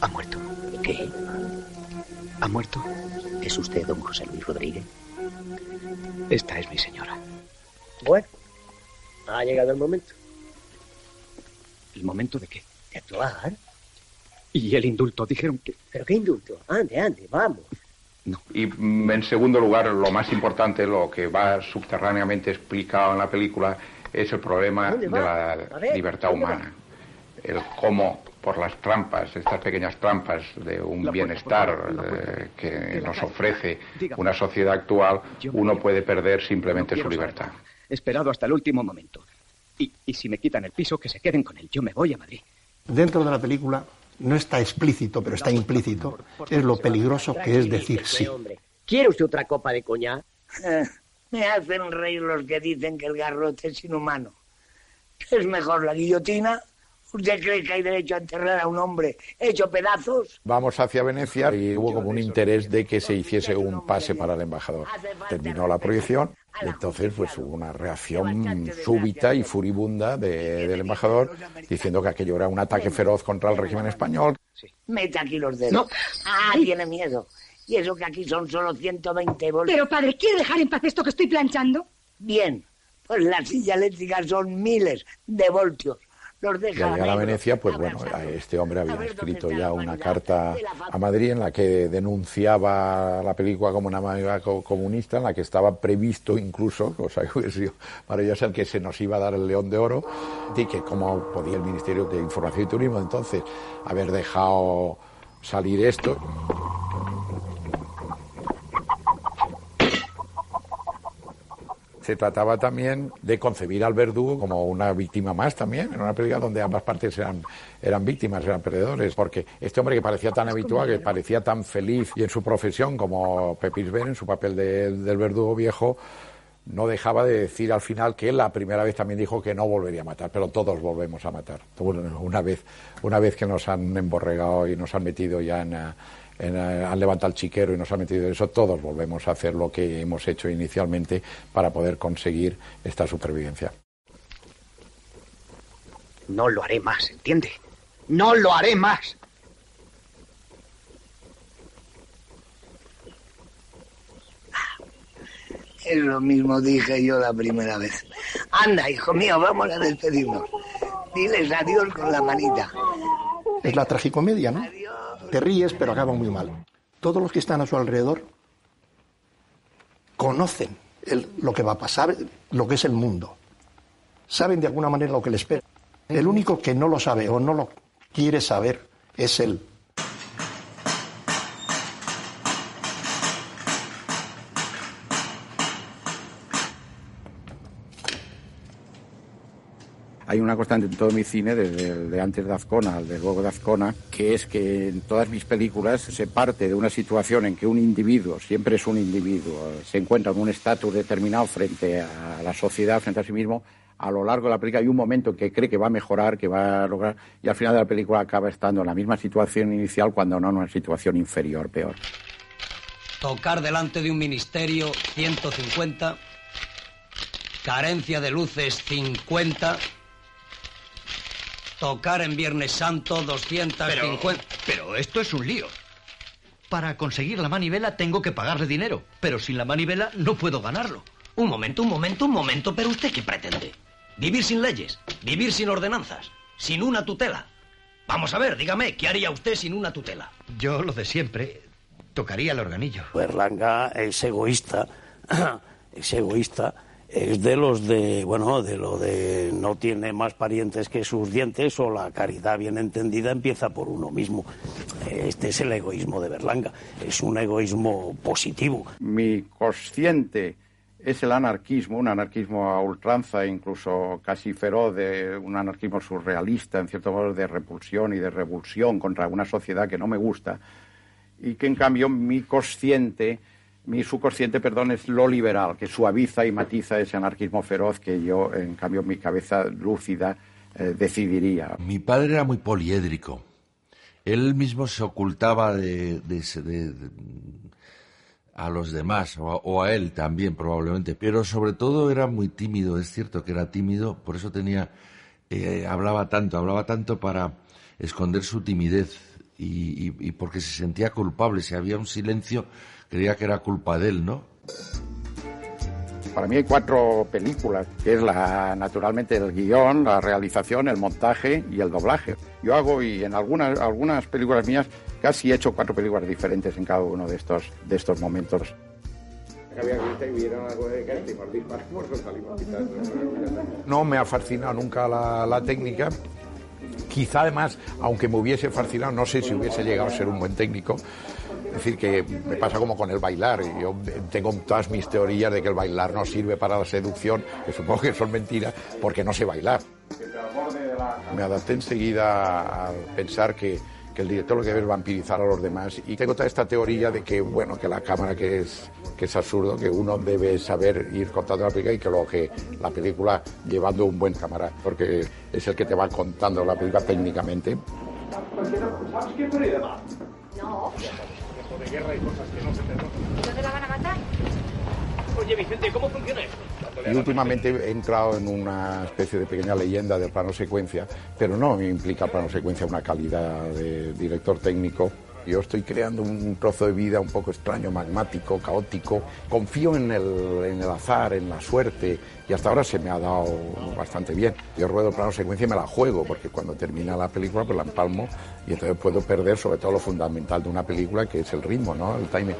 Ha muerto. ¿Qué? ¿Ha muerto? ¿Es usted don José Luis Rodríguez? Esta es mi señora. Bueno, ha llegado el momento ¿El momento de qué? de actuar. Y el indulto. Dijeron que... ¿Pero qué indulto? Ande, ande, vamos. Y mm, en segundo lugar, lo más importante, lo que va subterráneamente explicado en la película, es el problema ¿Dónde de la libertad humana. El cómo por las trampas, estas pequeñas trampas de un bienestar eh, que nos ofrece una sociedad actual, uno puede perder simplemente su libertad. Esperado hasta el último momento. Y, y si me quitan el piso, que se queden con él. Yo me voy a Madrid. Dentro de la película no está explícito, pero está implícito, es lo peligroso que es decir sí. ¿Quiere usted otra copa de coñac? Eh, me hacen reír los que dicen que el garrote es inhumano. ¿Es mejor la guillotina? ¿Usted cree que hay derecho a enterrar a un hombre hecho pedazos? Vamos hacia Venecia y hubo como un interés de que se hiciese un pase para el embajador. Terminó la proyección y entonces pues hubo una reacción súbita y furibunda de- del embajador diciendo que aquello era un ataque feroz contra el régimen español. Mete aquí los dedos. Ah, tiene miedo. Y eso que aquí son solo 120 voltios. Pero, padre, ¿quiere dejar en paz esto que estoy planchando? Bien, pues las sillas eléctricas son miles de voltios. Los Y deja al llegar a. Venecia, pues bueno, a este hombre había escrito ya una carta a Madrid en la que denunciaba la película como una manera co- comunista, en la que estaba previsto incluso, cosa que hubiese sido maravillosa, el que se nos iba a dar el León de Oro, y que cómo podía el Ministerio de Información y Turismo entonces haber dejado salir esto. Se trataba también de concebir al verdugo como una víctima más también, en una película donde ambas partes eran, eran víctimas, eran perdedores, porque este hombre que parecía tan habitual, que parecía tan feliz y en su profesión como Pepis Ben, en su papel de- del verdugo viejo, no dejaba de decir al final que él la primera vez también dijo que no volvería a matar, pero todos volvemos a matar. Bueno, una vez, una vez que nos han emborregado y nos han metido ya en, en, eh, han levantado el chiquero y nos han metido en eso, todos volvemos a hacer lo que hemos hecho inicialmente para poder conseguir esta supervivencia. No lo haré más, ¿entiende? No lo haré más. Es lo mismo dije yo la primera vez. Anda, hijo mío, vamos a despedirnos. Diles adiós con la manita. Es la tragicomedia, ¿no? Te ríes, pero acaba muy mal. Todos los que están a su alrededor conocen lo que va a pasar, lo que es el mundo. Saben de alguna manera lo que les espera. El único que no lo sabe o no lo quiere saber es él. Hay una constante en todo mi cine, desde el de antes de Azcona al de luego de Azcona, que es que en todas mis películas se parte de una situación en que un individuo, siempre es un individuo, se encuentra en un estatus determinado frente a la sociedad, frente a sí mismo. A lo largo de la película hay un momento en que cree que va a mejorar, que va a lograr, y al final de la película acaba estando en la misma situación inicial, cuando no en una situación inferior, peor. Tocar delante de un ministerio 150. Carencia de luces 50. Tocar en Viernes Santo 250. Pero esto es un lío. Para conseguir la manivela tengo que pagarle dinero, pero sin la manivela no puedo ganarlo. Un momento, un momento, un momento, pero usted qué pretende? Vivir sin leyes, vivir sin ordenanzas, sin una tutela. Vamos a ver, dígame, ¿qué haría usted sin una tutela? Yo lo de siempre, tocaría el organillo. Berlanga es egoísta, es egoísta, es de los de, bueno, de lo de no tiene más parientes que sus dientes o la caridad bien entendida empieza por uno mismo. Este es el egoísmo de Berlanga, es un egoísmo positivo. Mi consciente es el anarquismo, un anarquismo a ultranza, incluso casi feroz, de un anarquismo surrealista, en cierto modo de repulsión y de revulsión contra una sociedad que no me gusta, y que en cambio mi consciente, mi subconsciente, perdón, es lo liberal, que suaviza y matiza ese anarquismo feroz que yo, en cambio, mi cabeza lúcida eh, decidiría. Mi padre era muy poliédrico. Él mismo se ocultaba de, de- a los demás, o a, o a él también probablemente, pero sobre todo era muy tímido, es cierto que era tímido, por eso tenía, eh, hablaba tanto, hablaba tanto para esconder su timidez y, y- y porque se sentía culpable, si había un silencio creía que era culpa de él, ¿no? Para mí hay cuatro películas, que es la, naturalmente el guion, la realización, el montaje y el doblaje. Yo hago, y en algunas, algunas películas mías, casi he hecho cuatro películas diferentes en cada uno de estos, de estos momentos. No me ha fascinado nunca la, la técnica, Quizá además, aunque me hubiese fascinado, no sé si hubiese llegado a ser un buen técnico. Es decir, que me pasa como con el bailar. Yo tengo todas mis teorías de que el bailar no sirve para la seducción, que supongo que son mentiras, porque no sé bailar. Me adapté enseguida a pensar que, que el director lo que debe es vampirizar a los demás. Y tengo toda esta teoría de que, bueno, que la cámara que es, que es absurdo, que uno debe saber ir contando la película y que luego que la película llevando un buen cámara, porque es el que te va contando la película técnicamente. ¿Sabes No. De guerra y cosas que no se ¿Dónde la van a matar? Oye, Vicente, ¿cómo funciona esto? Y últimamente he entrado en una especie de pequeña leyenda de plano secuencia, pero no me implica plano secuencia una calidad de director técnico. Yo estoy creando un trozo de vida un poco extraño, magmático, caótico. Confío en el, en el azar, en la suerte, y hasta ahora se me ha dado bastante bien. Yo ruedo plano secuencia y me la juego, porque cuando termina la película pues la empalmo y entonces puedo perder sobre todo lo fundamental de una película, que es el ritmo, ¿no? El timing.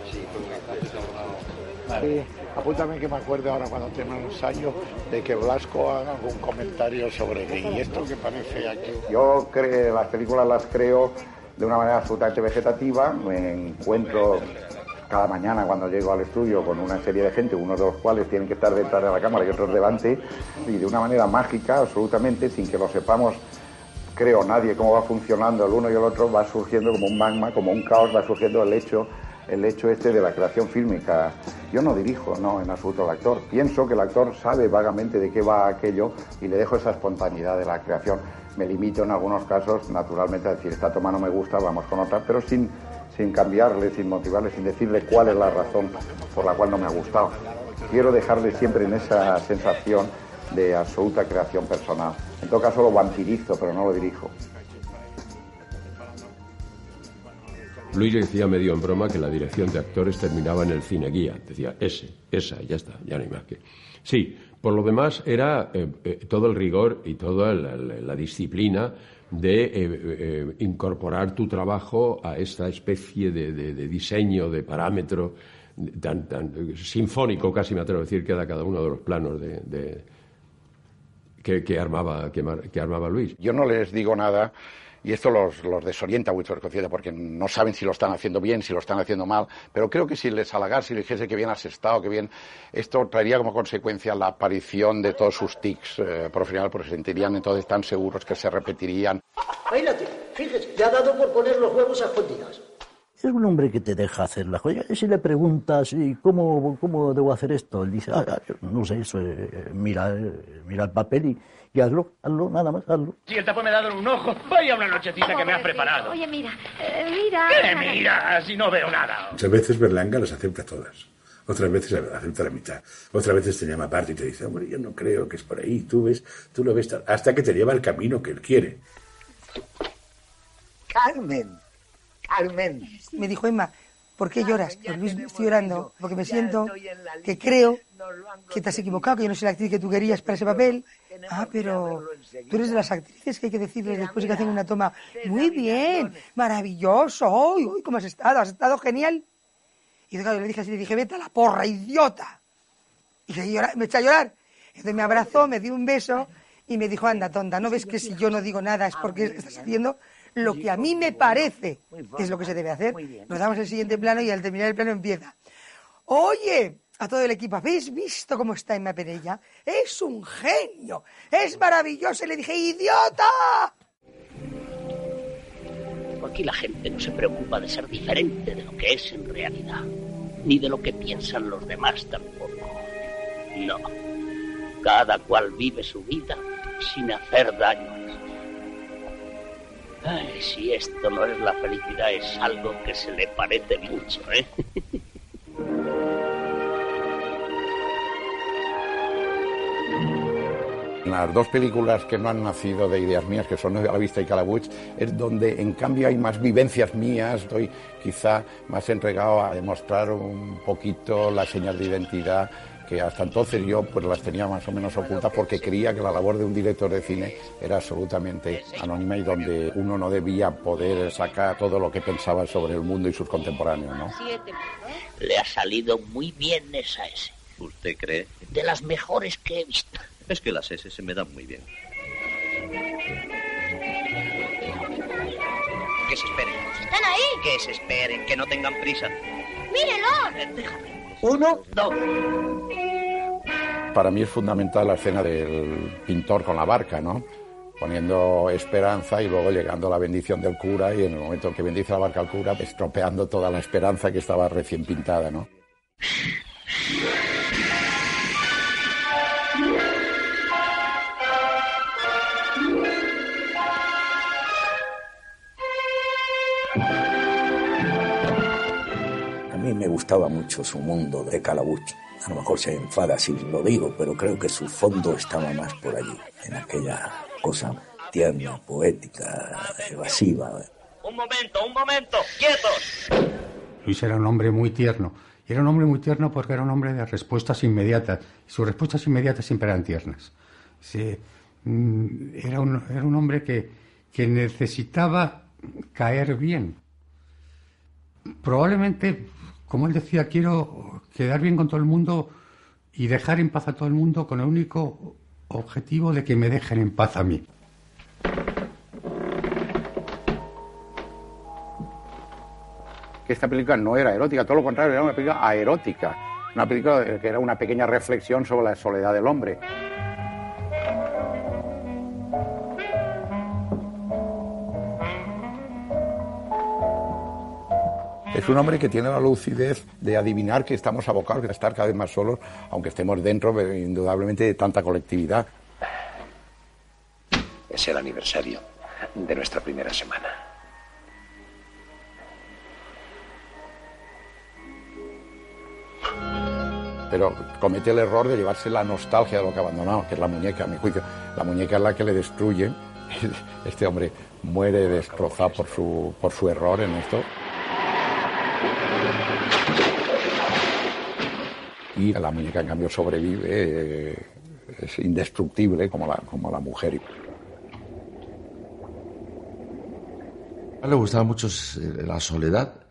Sí, apúntame que me acuerde ahora cuando tenga un ensayo de que Blasco haga algún comentario sobre y esto que parece aquí. Yo creo, las películas las creo de una manera absolutamente vegetativa, me encuentro cada mañana cuando llego al estudio con una serie de gente, unos de los cuales tienen que estar detrás de la cámara y otros delante, y de una manera mágica, absolutamente, sin que lo sepamos, creo nadie cómo va funcionando el uno y el otro, va surgiendo como un magma, como un caos, va surgiendo el hecho el hecho este de la creación fílmica. Yo no dirijo, no, en absoluto al actor. Pienso que el actor sabe vagamente de qué va aquello y le dejo esa espontaneidad de la creación. Me limito en algunos casos, naturalmente, a decir, esta toma no me gusta, vamos con otra, pero sin, sin cambiarle, sin motivarle, sin decirle cuál es la razón por la cual no me ha gustado. Quiero dejarle siempre en esa sensación de absoluta creación personal. En todo caso lo vampirizo, pero no lo dirijo. Luis decía medio en broma que la dirección de actores terminaba en el cine guía. Decía, ese, esa, ya está, ya no hay más que. Sí, por lo demás era eh, eh, todo el rigor y toda la, disciplina de eh, incorporar tu trabajo a esta especie de, diseño, de parámetro tan, sinfónico, casi me atrevo a decir, que da cada uno de los planos de, que, armaba, que armaba Luis. Yo no les digo nada y esto los, desorienta mucho el porque no saben si lo están haciendo bien, si lo están haciendo mal, pero creo que si les halagar, si les dijese que bien has estado, que bien, esto traería como consecuencia la aparición de todos sus tics eh, profesionales, porque se sentirían entonces tan seguros que se repetirían. Ahí la fíjese, te ha dado por poner los huevos a escondidas. Es un hombre que te deja hacer la joya. Si le preguntas, ¿y cómo, cómo debo hacer esto? Él dice, ah, ah no sé, eso, eh, mira, eh, mira el papel y y hazlo, hazlo, nada más, hazlo. Si el tapo me ha dado un ojo, vaya una nochecita que me has preparado. Oye, mira, eh, mira. ¿Qué mira? Si no veo nada. Muchas veces Berlanga las acepta todas. Otras veces acepta la mitad. Otras veces te llama aparte y te dice, hombre, yo no creo que es por ahí. Tú ves, tú lo ves, hasta que te lleva el camino que él quiere. Carmen, Carmen. Me dijo Emma, ¿por qué lloras? Pues Luis, estoy llorando porque me siento que creo que te has equivocado, que yo no soy la actriz que tú querías para ese papel. Ah, pero tú eres de las actrices que hay que decirles después de que hacen una toma. Muy bien, maravilloso. Uy, uy, ¿cómo has estado? ¿Has estado genial? Y yo le dije así, le dije, vete a la porra, idiota. Y me eché a llorar. Entonces me abrazó, me dio un beso y me dijo, anda, tonta, ¿no ves que si yo no digo nada es porque estás haciendo lo que a mí me parece que es lo que se debe hacer? Nos damos el siguiente plano y al terminar el plano empieza. Oye, a todo el equipo, ¿habéis visto cómo está Emma Perella? Es un genio, es maravilloso. Y le dije, ¡idiota! Aquí la gente no se preocupa de ser diferente de lo que es en realidad, ni de lo que piensan los demás tampoco. No, cada cual vive su vida sin hacer daño Ay, si esto no es la felicidad, es algo que se le parece mucho, ¿eh? las dos películas que no han nacido de ideas mías, que son A la vista y Calabuch, es donde en cambio hay más vivencias mías, estoy quizá más entregado a demostrar un poquito la señal de identidad que hasta entonces yo pues las tenía más o menos ocultas porque creía que la labor de un director de cine era absolutamente anónima y donde uno no debía poder sacar todo lo que pensaba sobre el mundo y sus contemporáneos, ¿no? Le ha salido muy bien esa S. ¿Usted cree? De las mejores que he visto. Es que las S se me dan muy bien. Que se esperen. ¿Están ahí? Que se esperen, que no tengan prisa. ¡Mírenlo! Déjame. Uno, dos. Para mí es fundamental la escena del pintor con la barca, ¿no? Poniendo esperanza y luego llegando la bendición del cura y en el momento en que bendice la barca al cura, estropeando toda la esperanza que estaba recién pintada, ¿no? Me gustaba mucho su mundo de Calabuch. A lo mejor se enfada si lo digo, pero creo que su fondo estaba más por allí, en aquella cosa tierna, poética, evasiva. Un momento, un momento, quietos. Luis era un hombre muy tierno. Y era un hombre muy tierno porque era un hombre de respuestas inmediatas. Y sus respuestas inmediatas siempre eran tiernas. Sí, mm, era, un, era un hombre que, que necesitaba caer bien. Probablemente, como él decía, quiero quedar bien con todo el mundo y dejar en paz a todo el mundo con el único objetivo de que me dejen en paz a mí. que esta película no era erótica, todo lo contrario, era una película aerótica, una película que era una pequeña reflexión sobre la soledad del hombre. Es un hombre que tiene la lucidez de adivinar que estamos abocados a estar cada vez más solos, aunque estemos dentro, pero indudablemente, de tanta colectividad. Es el aniversario de nuestra primera semana. pero comete el error de llevarse la nostalgia de lo que ha abandonado, que es la muñeca, a mi juicio. La muñeca es la que le destruye. Este hombre muere destrozado por su, por su error en esto. Y la muñeca, en cambio, sobrevive, eh, es indestructible como la, como la mujer. Le gustaba mucho eh, la soledad,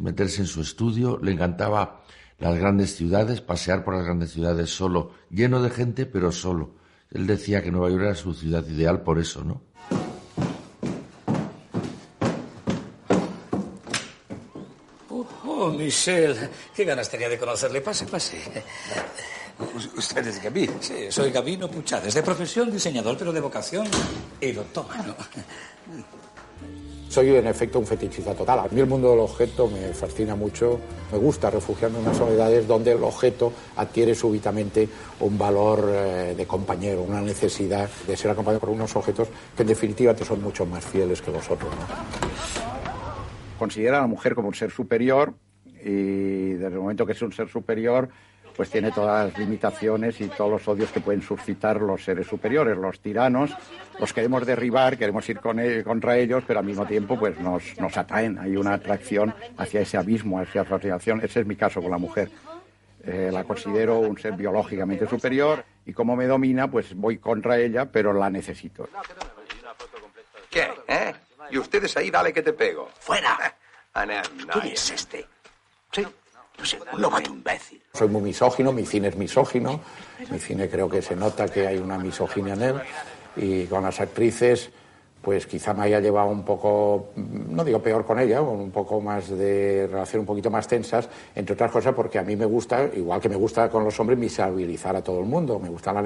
meterse en su estudio, le encantaba las grandes ciudades, pasear por las grandes ciudades solo, lleno de gente, pero solo. Él decía que Nueva York era su ciudad ideal por eso, ¿no? Oh, Michelle, qué ganas tenía de conocerle. Pase, pase. Usted es Gaby. Sí, soy Gabino Puchades, de profesión diseñador, pero de vocación erotómano. Soy en efecto un fetichista total. A mí el mundo del objeto me fascina mucho. Me gusta refugiarme en unas soledades donde el objeto adquiere súbitamente un valor eh, de compañero, una necesidad de ser acompañado por unos objetos que en definitiva te son mucho más fieles que vosotros. ¿no? Considera a la mujer como un ser superior y desde el momento que es un ser superior pues tiene todas las limitaciones y todos los odios que pueden suscitar los seres superiores, los tiranos, los queremos derribar, queremos ir con él, contra ellos, pero al mismo tiempo pues nos, nos atraen, hay una atracción hacia ese abismo, hacia esa fascinación, ese es mi caso con la mujer. Eh, la considero un ser biológicamente superior y como me domina, pues voy contra ella, pero la necesito. ¿Qué? ¿Eh? Y ustedes ahí, dale que te pego. ¡Fuera! No, ¿Quién es este? Sí, no sé, un lobato imbécil. Soy muy misógino, mi cine es misógino, mi cine creo que se nota que hay una misoginia en él. Y con las actrices pues quizá me haya llevado un poco, no digo peor con ella, con un poco más de relación un poquito más tensas, entre otras cosas porque a mí me gusta, igual que me gusta con los hombres, miserabilizar a todo el mundo, me gusta la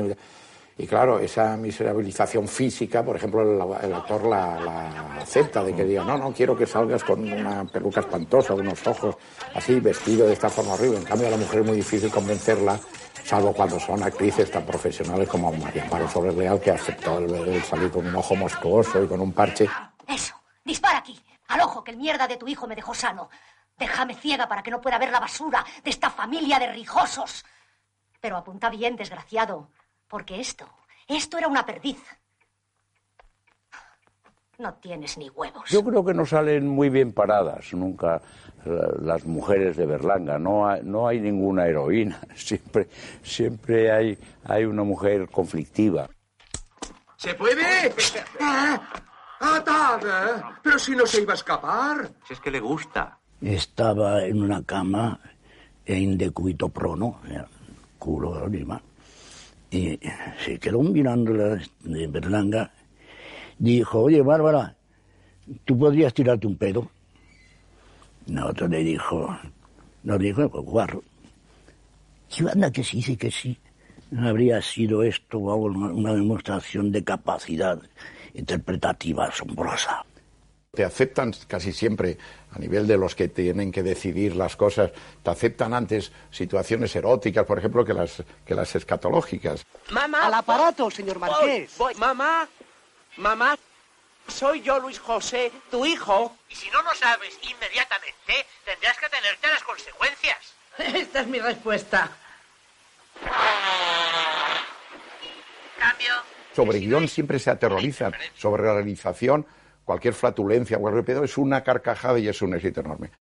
y claro, esa miserabilización física, por ejemplo, el, actor la, acepta, de que diga, no, no quiero que salgas con una peluca espantosa, unos ojos así, vestido de esta forma horrible. En cambio, a la mujer es muy difícil convencerla, salvo cuando son actrices tan profesionales como María Amparo Soler Leal, que aceptó el, el salir con un ojo monstruoso y con un parche. Eso, dispara aquí, al ojo que el mierda de tu hijo me dejó sano. Déjame ciega para que no pueda ver la basura de esta familia de rijosos. Pero apunta bien, desgraciado. Porque esto, esto era una perdiz. No tienes ni huevos. Yo creo que no salen muy bien paradas nunca las mujeres de Berlanga. No hay, no hay ninguna heroína. Siempre, siempre hay, hay una mujer conflictiva. ¿Se puede? ¡Ah! ¡Atada! Pero si no se iba a escapar. Si es que le gusta. Estaba en una cama en decúbito prono, culo arriba. Y se quedó mirando la de Berlanga. Dijo, oye, Bárbara, ¿tú podrías tirarte un pedo? No, otro le dijo, nos dijo, pues guarro. Si anda que sí, sí que sí. No habría sido esto una demostración de capacidad interpretativa asombrosa. Te aceptan casi siempre, a nivel de los que tienen que decidir las cosas, te aceptan antes situaciones eróticas, por ejemplo, que las, que las escatológicas. Mamá. Al aparato, señor Marqués. Voy, voy. Mamá. Mamá. Soy yo, Luis José, tu hijo. Y si no lo sabes inmediatamente, tendrás que tenerte las consecuencias. Esta es mi respuesta. Cambio. Sobre guion siempre se aterrorizan, sobre realización, cualquier flatulencia, cualquier pedo es una carcajada y es un éxito enorme.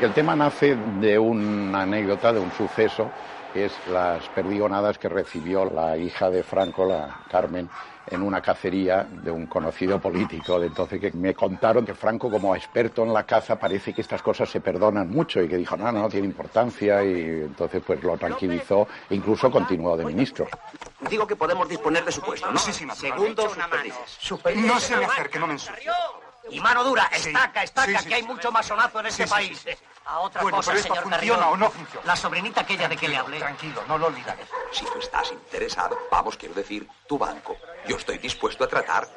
El tema nace de una anécdota, de un suceso, es las perdigonadas que recibió la hija de Franco, la Carmen, en una cacería de un conocido político de entonces que me contaron que Franco como experto en la caza parece que estas cosas se perdonan mucho y que dijo no, no, no tiene importancia y entonces pues lo tranquilizó e incluso continuó de ministro. Digo que podemos disponer de su puesto, ¿no? Sí, sí, naturalmente. Segundo, Una mano. No se me acerque, no me ensucie. Y mano dura, estaca, estaca, sí, sí, que hay mucho masonazo en este país. sí, sí. A otra Bueno, cosa, pero esto señor funciona Carrión. o no funciona. La sobrinita aquella de que le hablé. Tranquilo, no lo olvidaré. Si tú estás interesado, vamos, quiero decir, tu banco, yo estoy dispuesto a tratar.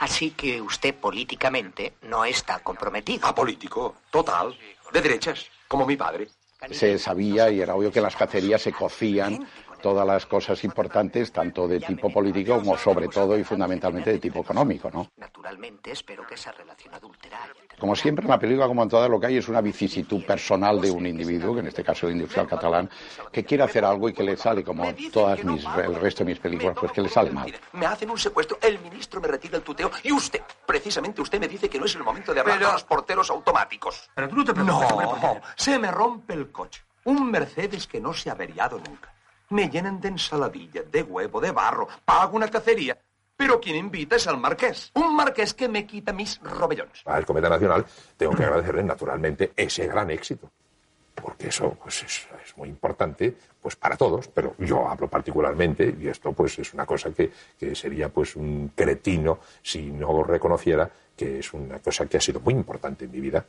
Así que usted políticamente no está comprometido. Apolítico, total, de derechas, como mi padre. Se sabía y era obvio que en las cacerías se cocían todas las cosas importantes, tanto de tipo político como sobre todo y fundamentalmente de tipo económico, ¿no? Naturalmente, espero que esa relación adulterada. Como siempre en la película, como en todas, lo que hay es una vicisitud personal de un individuo, que en este caso el industrial catalán, que quiere hacer algo y que le sale, como todas mis, el resto de mis películas, pues que le sale mal. Me hacen un secuestro, el ministro me retira el tuteo y usted, precisamente usted me dice que no es el momento de hablar de los porteros automáticos. Pero tú no te preocupes, No, se me rompe el coche. Un Mercedes que no se ha averiado nunca. Me llenan de ensaladilla, de huevo, de barro. Pago una cacería. Pero quien invita es al marqués. Un marqués que me quita mis robellones. Al Cometa Nacional tengo que agradecerle naturalmente ese gran éxito. Porque eso pues, es, es muy importante pues, para todos, pero yo hablo particularmente, y esto pues, es una cosa que, que sería pues, un cretino si no reconociera que es una cosa que ha sido muy importante en mi vida.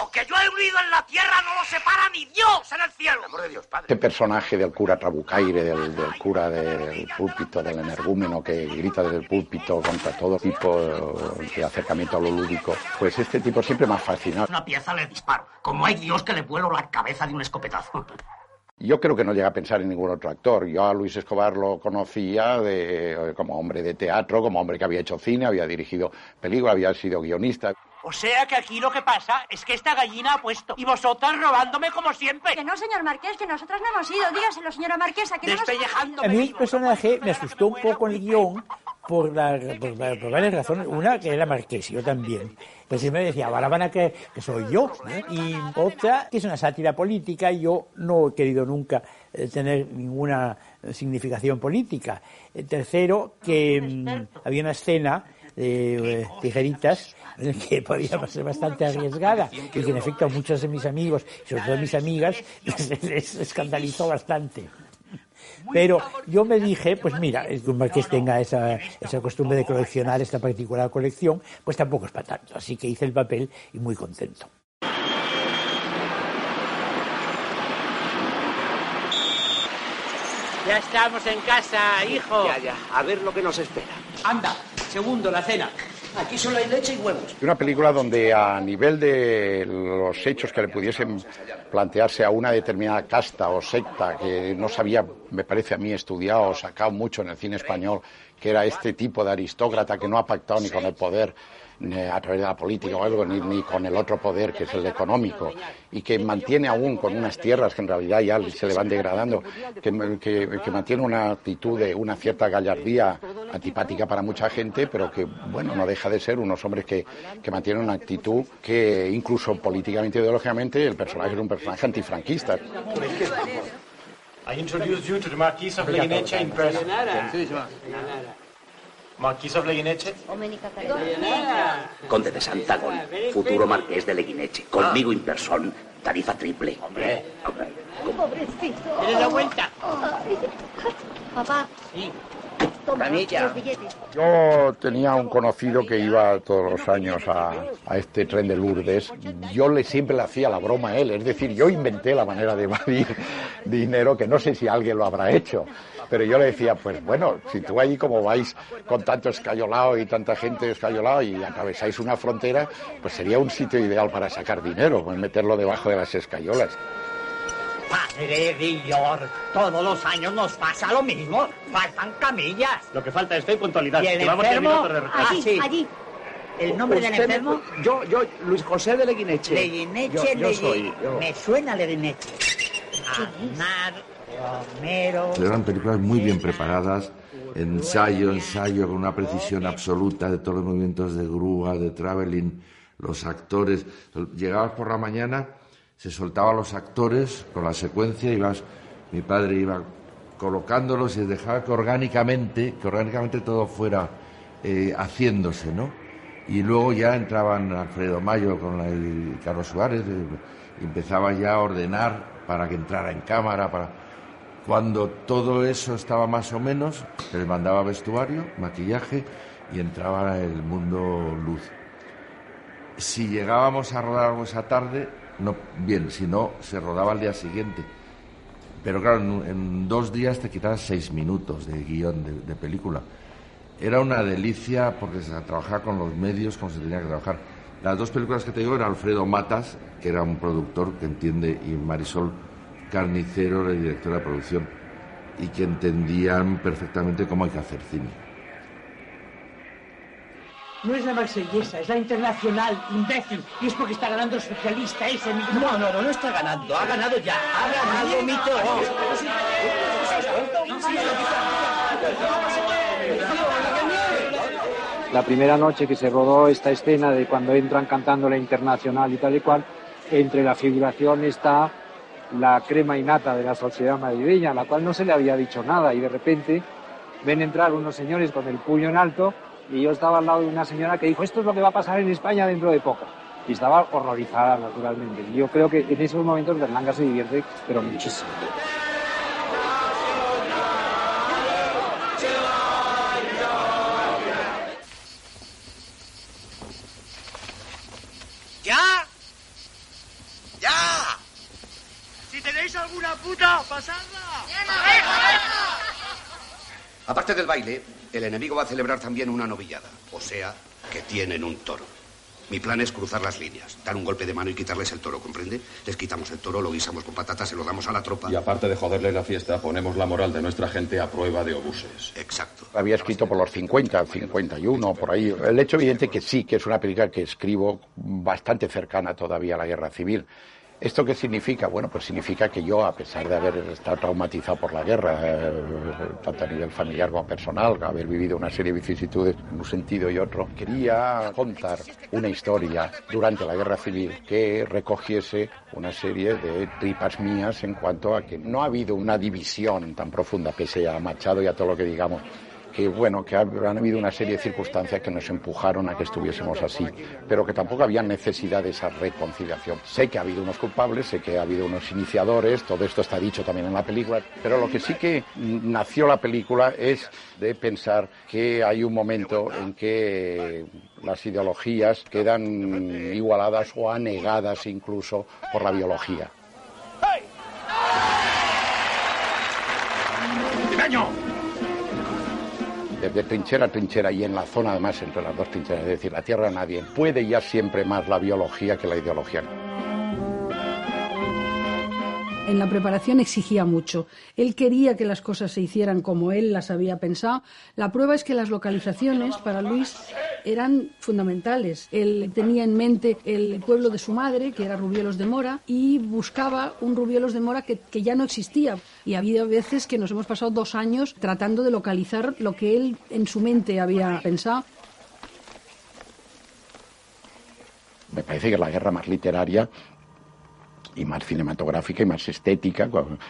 Lo que yo he unido en la tierra no lo separa ni Dios en el cielo. Amor de Dios, Padre. Este personaje del cura Trabucaire, del, del cura del púlpito, del energúmeno que grita desde el púlpito contra todo tipo de acercamiento a lo lúdico, pues este tipo siempre me ha fascinado. Una pieza le disparo. Como hay Dios que le vuelo la cabeza de un escopetazo. Yo creo que no llega a pensar en ningún otro actor. Yo a Luis Escobar lo conocía de- como hombre de teatro, como hombre que había hecho cine, había dirigido películas, había sido guionista. O sea que aquí lo que pasa es que esta gallina ha puesto. Y vosotras robándome como siempre. Que no, señor Marqués, que nosotras no hemos ido. Dígaselo, señora Marquesa, que no nos Despellejándome. A mí el personaje me asustó un poco el guion por, la- por, por varias razones. Una, que era marqués, yo también. Pues siempre decía, ahora van a creer que soy yo. ¿no? Y otra, que es una sátira política. y Yo no he querido nunca eh, tener ninguna eh, significación política. Eh, tercero, que mm, había una escena eh, tijeritas que podía ser bastante arriesgada y que en efecto a muchos de mis amigos, sobre todo a mis amigas, les escandalizó bastante. Pero yo me dije, pues mira, el que un marqués tenga esa, esa costumbre de coleccionar esta particular colección, pues tampoco es para tanto. Así que hice el papel y muy contento. Ya estamos en casa, hijo. Ya, ya, a ver lo que nos espera. Anda, segundo, la cena. Aquí solo hay leche y huevos. Una película donde a nivel de los hechos que le pudiesen plantearse a una determinada casta o secta que no sabía, me parece a mí, estudiado o sacado mucho en el cine español, que era este tipo de aristócrata que no ha pactado ni con el poder a través de la política o algo, ni, ni con el otro poder que es el económico, y que mantiene aún con unas tierras que en realidad ya se le van degradando, que, que- que mantiene una actitud de una cierta gallardía antipática para mucha gente, pero que, bueno, no deja de ser unos hombres que, que mantienen una actitud que incluso políticamente, ideológicamente, el personaje es un personaje antifranquista. I introduce you to the Marquis of Leguinecha in person. Marquisa Leguineche. Conde de Santagón, futuro marqués de Leguineche. Conmigo in person, tarifa triple. Hombre. Pobrecito. Dele la vuelta. Papá. Sí. Toma Canilla. los billetes. Yo tenía un conocido que iba todos los años a, a este tren de Lourdes. Yo le siempre le hacía la broma a él, es decir, yo inventé la manera de evadir dinero que no sé si alguien lo habrá hecho. Pero yo le decía, pues bueno, si tú allí como vais con tanto escayolado y tanta gente escayolado y atravesáis una frontera, pues sería un sitio ideal para sacar dinero, pues meterlo debajo de las escayolas. Padre Villor, todos los años nos pasa lo mismo. Faltan camillas. Lo que falta es fe y puntualidad. ¿Y el enfermo? Allí, Ah, sí. allí. ¿El nombre del me- enfermo? Yo, yo, Luis José de Leguineche. Leguineche, Yo, yo soy. yo- Me suena Leguineche. Aznar, Romero. Eran películas muy bien preparadas, ensayo, ensayo, con una precisión absoluta de todos los movimientos de grúa, de traveling, los actores. Llegabas por la mañana, se soltaban los actores con la secuencia, ibas, mi padre iba colocándolos y dejaba que orgánicamente, que orgánicamente todo fuera eh, haciéndose, ¿no? Y luego ya entraban Alfredo Mayo con y Carlos Suárez, eh, empezaba ya a ordenar para que entrara en cámara, para... Cuando todo eso estaba más o menos, se les mandaba vestuario, maquillaje y entraba el mundo luz. Si llegábamos a rodar algo esa tarde, no, bien, si no, se rodaba al día siguiente. Pero claro, en, dos días te quitabas seis minutos de guion de, de película. Era una delicia porque se trabajaba con los medios como se tenía que trabajar. Las dos películas que te digo eran Alfredo Matas, que era un productor que entiende, y Marisol Carnicero, la directora de producción, y que entendían perfectamente cómo hay que hacer cine. No es la marsellesa, es la internacional, imbécil. Y es porque está ganando el socialista ese. No, no, no, no está ganando. Ha ganado ya. Ha ganado mi toro. La primera noche que se rodó esta escena de cuando entran cantando la internacional y tal y cual, entre la figuración está la crema innata de la sociedad madrileña, a la cual no se le había dicho nada y de repente ven entrar unos señores con el puño en alto y yo estaba al lado de una señora que dijo esto es lo que va a pasar en España dentro de poco y estaba horrorizada naturalmente. Y yo creo que en esos momentos Berlanga se divierte pero muchísimo. ¿Ya? ¡Ya! Alguna puta, pasadla. Aparte del baile, el enemigo va a celebrar también una novillada. O sea, que tienen un toro. Mi plan es cruzar las líneas, dar un golpe de mano y quitarles el toro, ¿comprende? Les quitamos el toro, lo guisamos con patatas, se lo damos a la tropa. Y aparte de joderle la fiesta, ponemos la moral de nuestra gente a prueba de obuses. Exacto. Había escrito por los 50, 51, por ahí. El hecho evidente que sí, que es una película que escribo bastante cercana todavía a la guerra civil. ¿Esto qué significa? Bueno, pues significa que yo, a pesar de haber estado traumatizado por la guerra, eh, tanto a nivel familiar como personal, haber vivido una serie de vicisitudes en un sentido y otro, quería contar una historia durante la guerra civil que recogiese una serie de tripas mías en cuanto a que no ha habido una división tan profunda, pese a Machado y a todo lo que digamos, bueno, que han habido una serie de circunstancias que nos empujaron a que estuviésemos así, pero que tampoco había necesidad de esa reconciliación. Sé que ha habido unos culpables, sé que ha habido unos iniciadores, todo esto está dicho también en la película, pero lo que sí que nació la película es de pensar que hay un momento en que las ideologías quedan igualadas o anegadas incluso por la biología. Desde trinchera a trinchera y en la zona además entre las dos trincheras, es decir, la tierra nadie, puede ya siempre más la biología que la ideología. En la preparación exigía mucho. Él quería que las cosas se hicieran como él las había pensado. La prueba es que las localizaciones para Luis eran fundamentales. Él tenía en mente el pueblo de su madre, que era Rubielos de Mora, y buscaba un Rubielos de Mora que, que ya no existía. Y ha habido veces que nos hemos pasado dos años tratando de localizar lo que él en su mente había pensado. Me parece que es la guerra más literaria y más cinematográfica y más estética,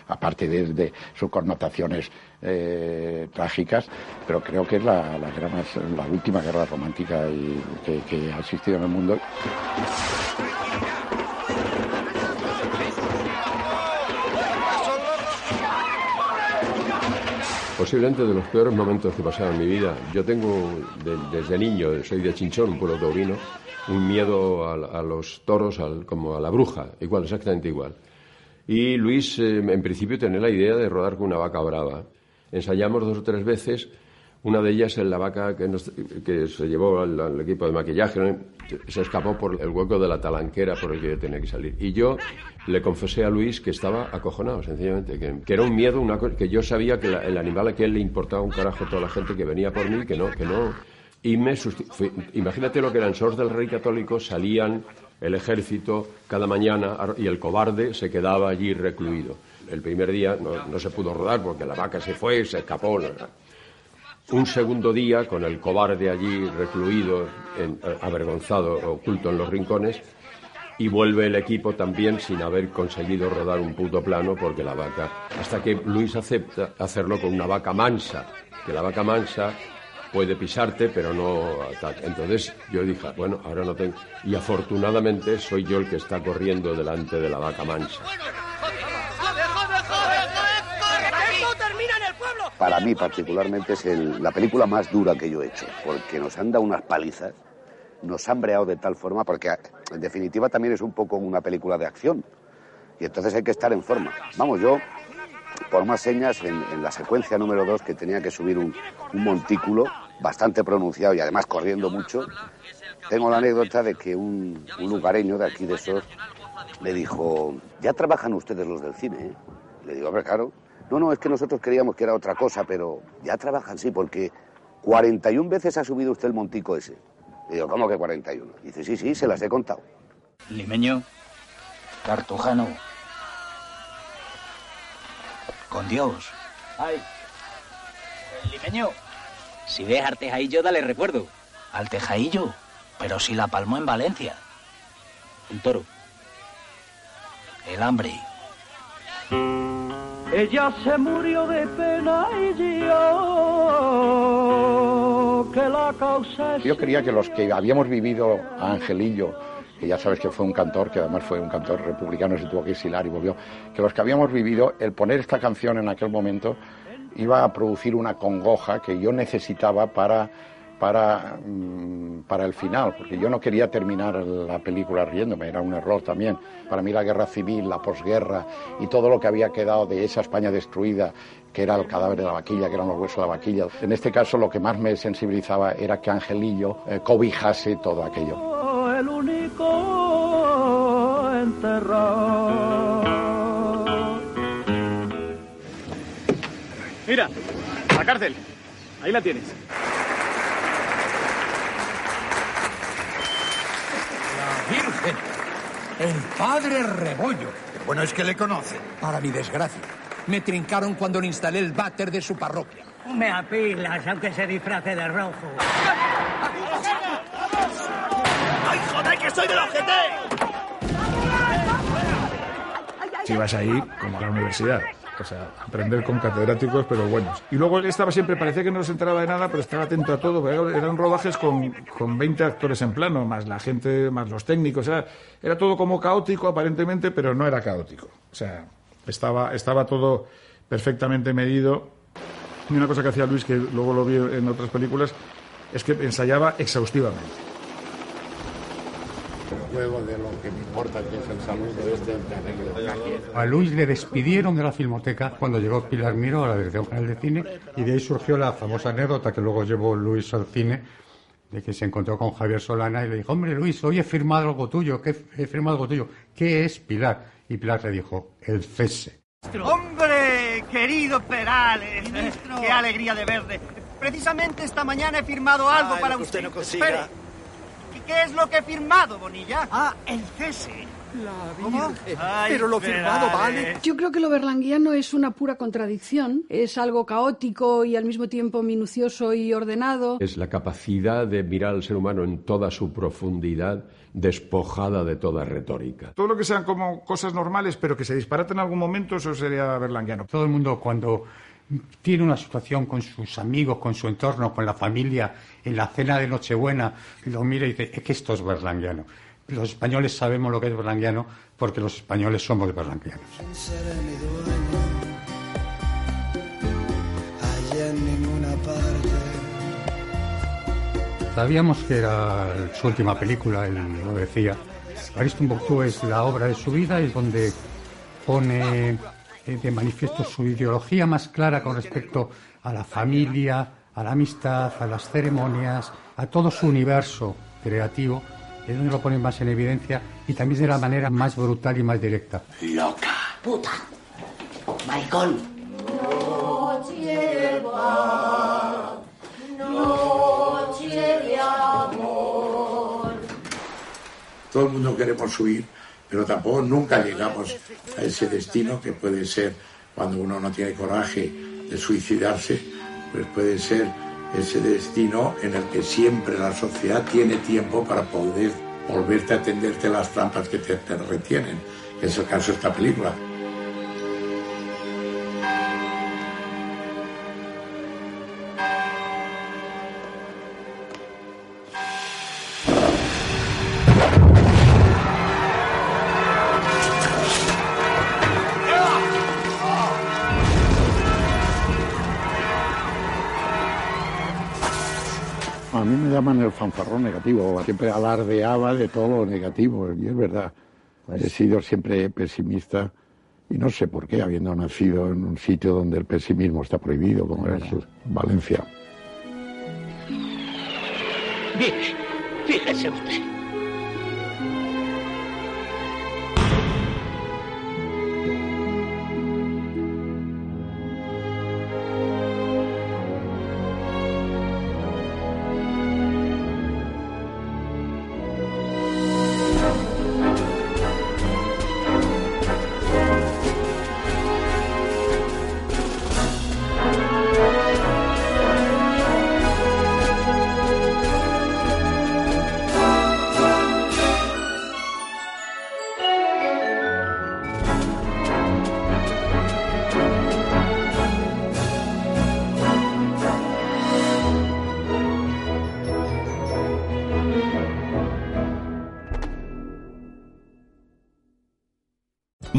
aparte de, sus connotaciones eh, trágicas, pero creo que es la, la, la última guerra romántica que ha existido en el mundo. Posiblemente de los peores momentos que pasaron en mi vida. Yo tengo, desde niño, soy de Chinchón, un pueblo taurino, un miedo a, los toros como a la bruja, igual, exactamente igual. Y Luis, eh, en principio, tenía la idea de rodar con una vaca brava. Ensayamos dos o tres veces una de ellas es la vaca que, que se llevó al, equipo de maquillaje, se escapó por el hueco de la talanquera por el que tenía que salir. Y yo le confesé a Luis que estaba acojonado, sencillamente, que, era un miedo, una que yo sabía que el animal a él le importaba un carajo toda la gente que venía por mí, que no, que no. Y me imagínate lo que eran SOS del Rey Católico, salían el ejército cada mañana y el cobarde se quedaba allí recluido. El primer día no, no se pudo rodar porque la vaca se fue, se escapó. Un segundo día, con el cobarde allí recluido, eh, avergonzado, oculto en los rincones, y vuelve el equipo también sin haber conseguido rodar un puto plano porque la vaca. Hasta que Luis acepta hacerlo con una vaca mansa, que la vaca mansa puede pisarte, pero no. Entonces yo dije, bueno, ahora no tengo. Y afortunadamente soy yo el que está corriendo delante de la vaca mansa. Para mí particularmente es la película más dura que yo he hecho, porque nos han dado unas palizas, nos han breado de tal forma, porque en definitiva también es un poco una película de acción, y entonces hay que estar en forma. Vamos, yo, por más señas, en, la secuencia número dos, que tenía que subir un, montículo bastante pronunciado y además corriendo mucho, tengo la anécdota de que un, lugareño de aquí de SOS me dijo, ya trabajan ustedes los del cine, ¿eh? Le digo, hombre, claro, no, no, es que nosotros creíamos que era otra cosa, pero ya trabajan, sí, porque 41 veces ha subido usted el montico ese. Y digo, ¿cómo que 41? dice, sí, sí, se las he contado. Limeño, Cartujano, con Dios. Ay, Limeño, si ves al Tejaillo, dale recuerdo. ¿Al Tejaillo? Pero si la palmó en Valencia. Un toro. El hambre. Ella se murió de pena y yo que la causa Yo creía que los que habíamos vivido a Angelillo, que ya sabes que fue un cantor, que además fue un cantor republicano, se tuvo que exilar y volvió, que los que habíamos vivido, el poner esta canción en aquel momento iba a producir una congoja que yo necesitaba para para, mm, para el final, porque yo no quería terminar la película riéndome, era un error también. Para mí la guerra civil, la posguerra y todo lo que había quedado de esa España destruida, que era el cadáver de la vaquilla, que eran los huesos de la vaquilla. En este caso lo que más me sensibilizaba era que Angelillo eh, cobijase todo aquello. El único enterrado. Mira, la cárcel. Ahí la tienes. El padre Rebollo. bueno es que le conoce. Para mi desgracia. Me trincaron cuando le instalé el váter de su parroquia. Me apilas, aunque se disfrace de rojo. ¡Ay, joder, que soy del OGT! Si vas ahí, como a la universidad. O sea, aprender con catedráticos, pero buenos. Y luego él estaba siempre, parecía que no se enteraba de nada, pero estaba atento a todo. Eran rodajes con, con 20 actores en plano, más la gente, más los técnicos. Era, era todo como caótico, aparentemente, pero no era caótico. O sea, estaba, estaba todo perfectamente medido. Y una cosa que hacía Luis, que luego lo vi en otras películas, es que ensayaba exhaustivamente juego de lo que me importa, que es el saludo este A Luis le despidieron de la filmoteca cuando llegó Pilar Miro a la Dirección General de Cine y de ahí surgió la famosa anécdota que luego llevó Luis al cine de que se encontró con Javier Solana y le dijo, hombre Luis, hoy he firmado algo tuyo, ¿qué he firmado algo tuyo? ¿Qué es Pilar? Y Pilar le dijo, el cese. ¡Hombre, querido Perales! ¡Qué alegría de verde! Precisamente esta mañana he firmado algo para usted. No consiga. ¿Qué es lo que he firmado, Bonilla? Ah, el cese. La ¿Cómo? Pero lo firmado vale. Yo creo que lo berlanguiano es una pura contradicción. Es algo caótico y al mismo tiempo minucioso y ordenado. Es la capacidad de mirar al ser humano en toda su profundidad, despojada de toda retórica. Todo lo que sean como cosas normales, pero que se disparaten en algún momento, eso sería berlanguiano. Todo el mundo cuando tiene una situación con sus amigos, con su entorno, con la familia, en la cena de Nochebuena, lo mira y dice, es que esto es berlanguiano. Los españoles sabemos lo que es berlanguiano porque los españoles somos berlanguianos. Sabíamos que era su última película, él lo decía. Ariston es la obra de su vida, es donde pone de manifiesto su ideología más clara con respecto a la familia, a la amistad, a las ceremonias, a todo su universo creativo, es donde lo pone más en evidencia y también de la manera más brutal y más directa. Loca. Puta. Maricón. Noche va, noche de amor. Todo el mundo queremos huir, pero tampoco nunca llegamos a ese destino que puede ser cuando uno no tiene coraje de suicidarse, pues puede ser ese destino en el que siempre la sociedad tiene tiempo para poder volverte a tenderte las trampas que te, te retienen, que es el caso de esta película. Llaman el fanfarrón negativo, siempre alardeaba de todo lo negativo, y es verdad. He sido siempre pesimista y no sé por qué, habiendo nacido en un sitio donde el pesimismo está prohibido, como es Valencia. Mire, fíjese usted.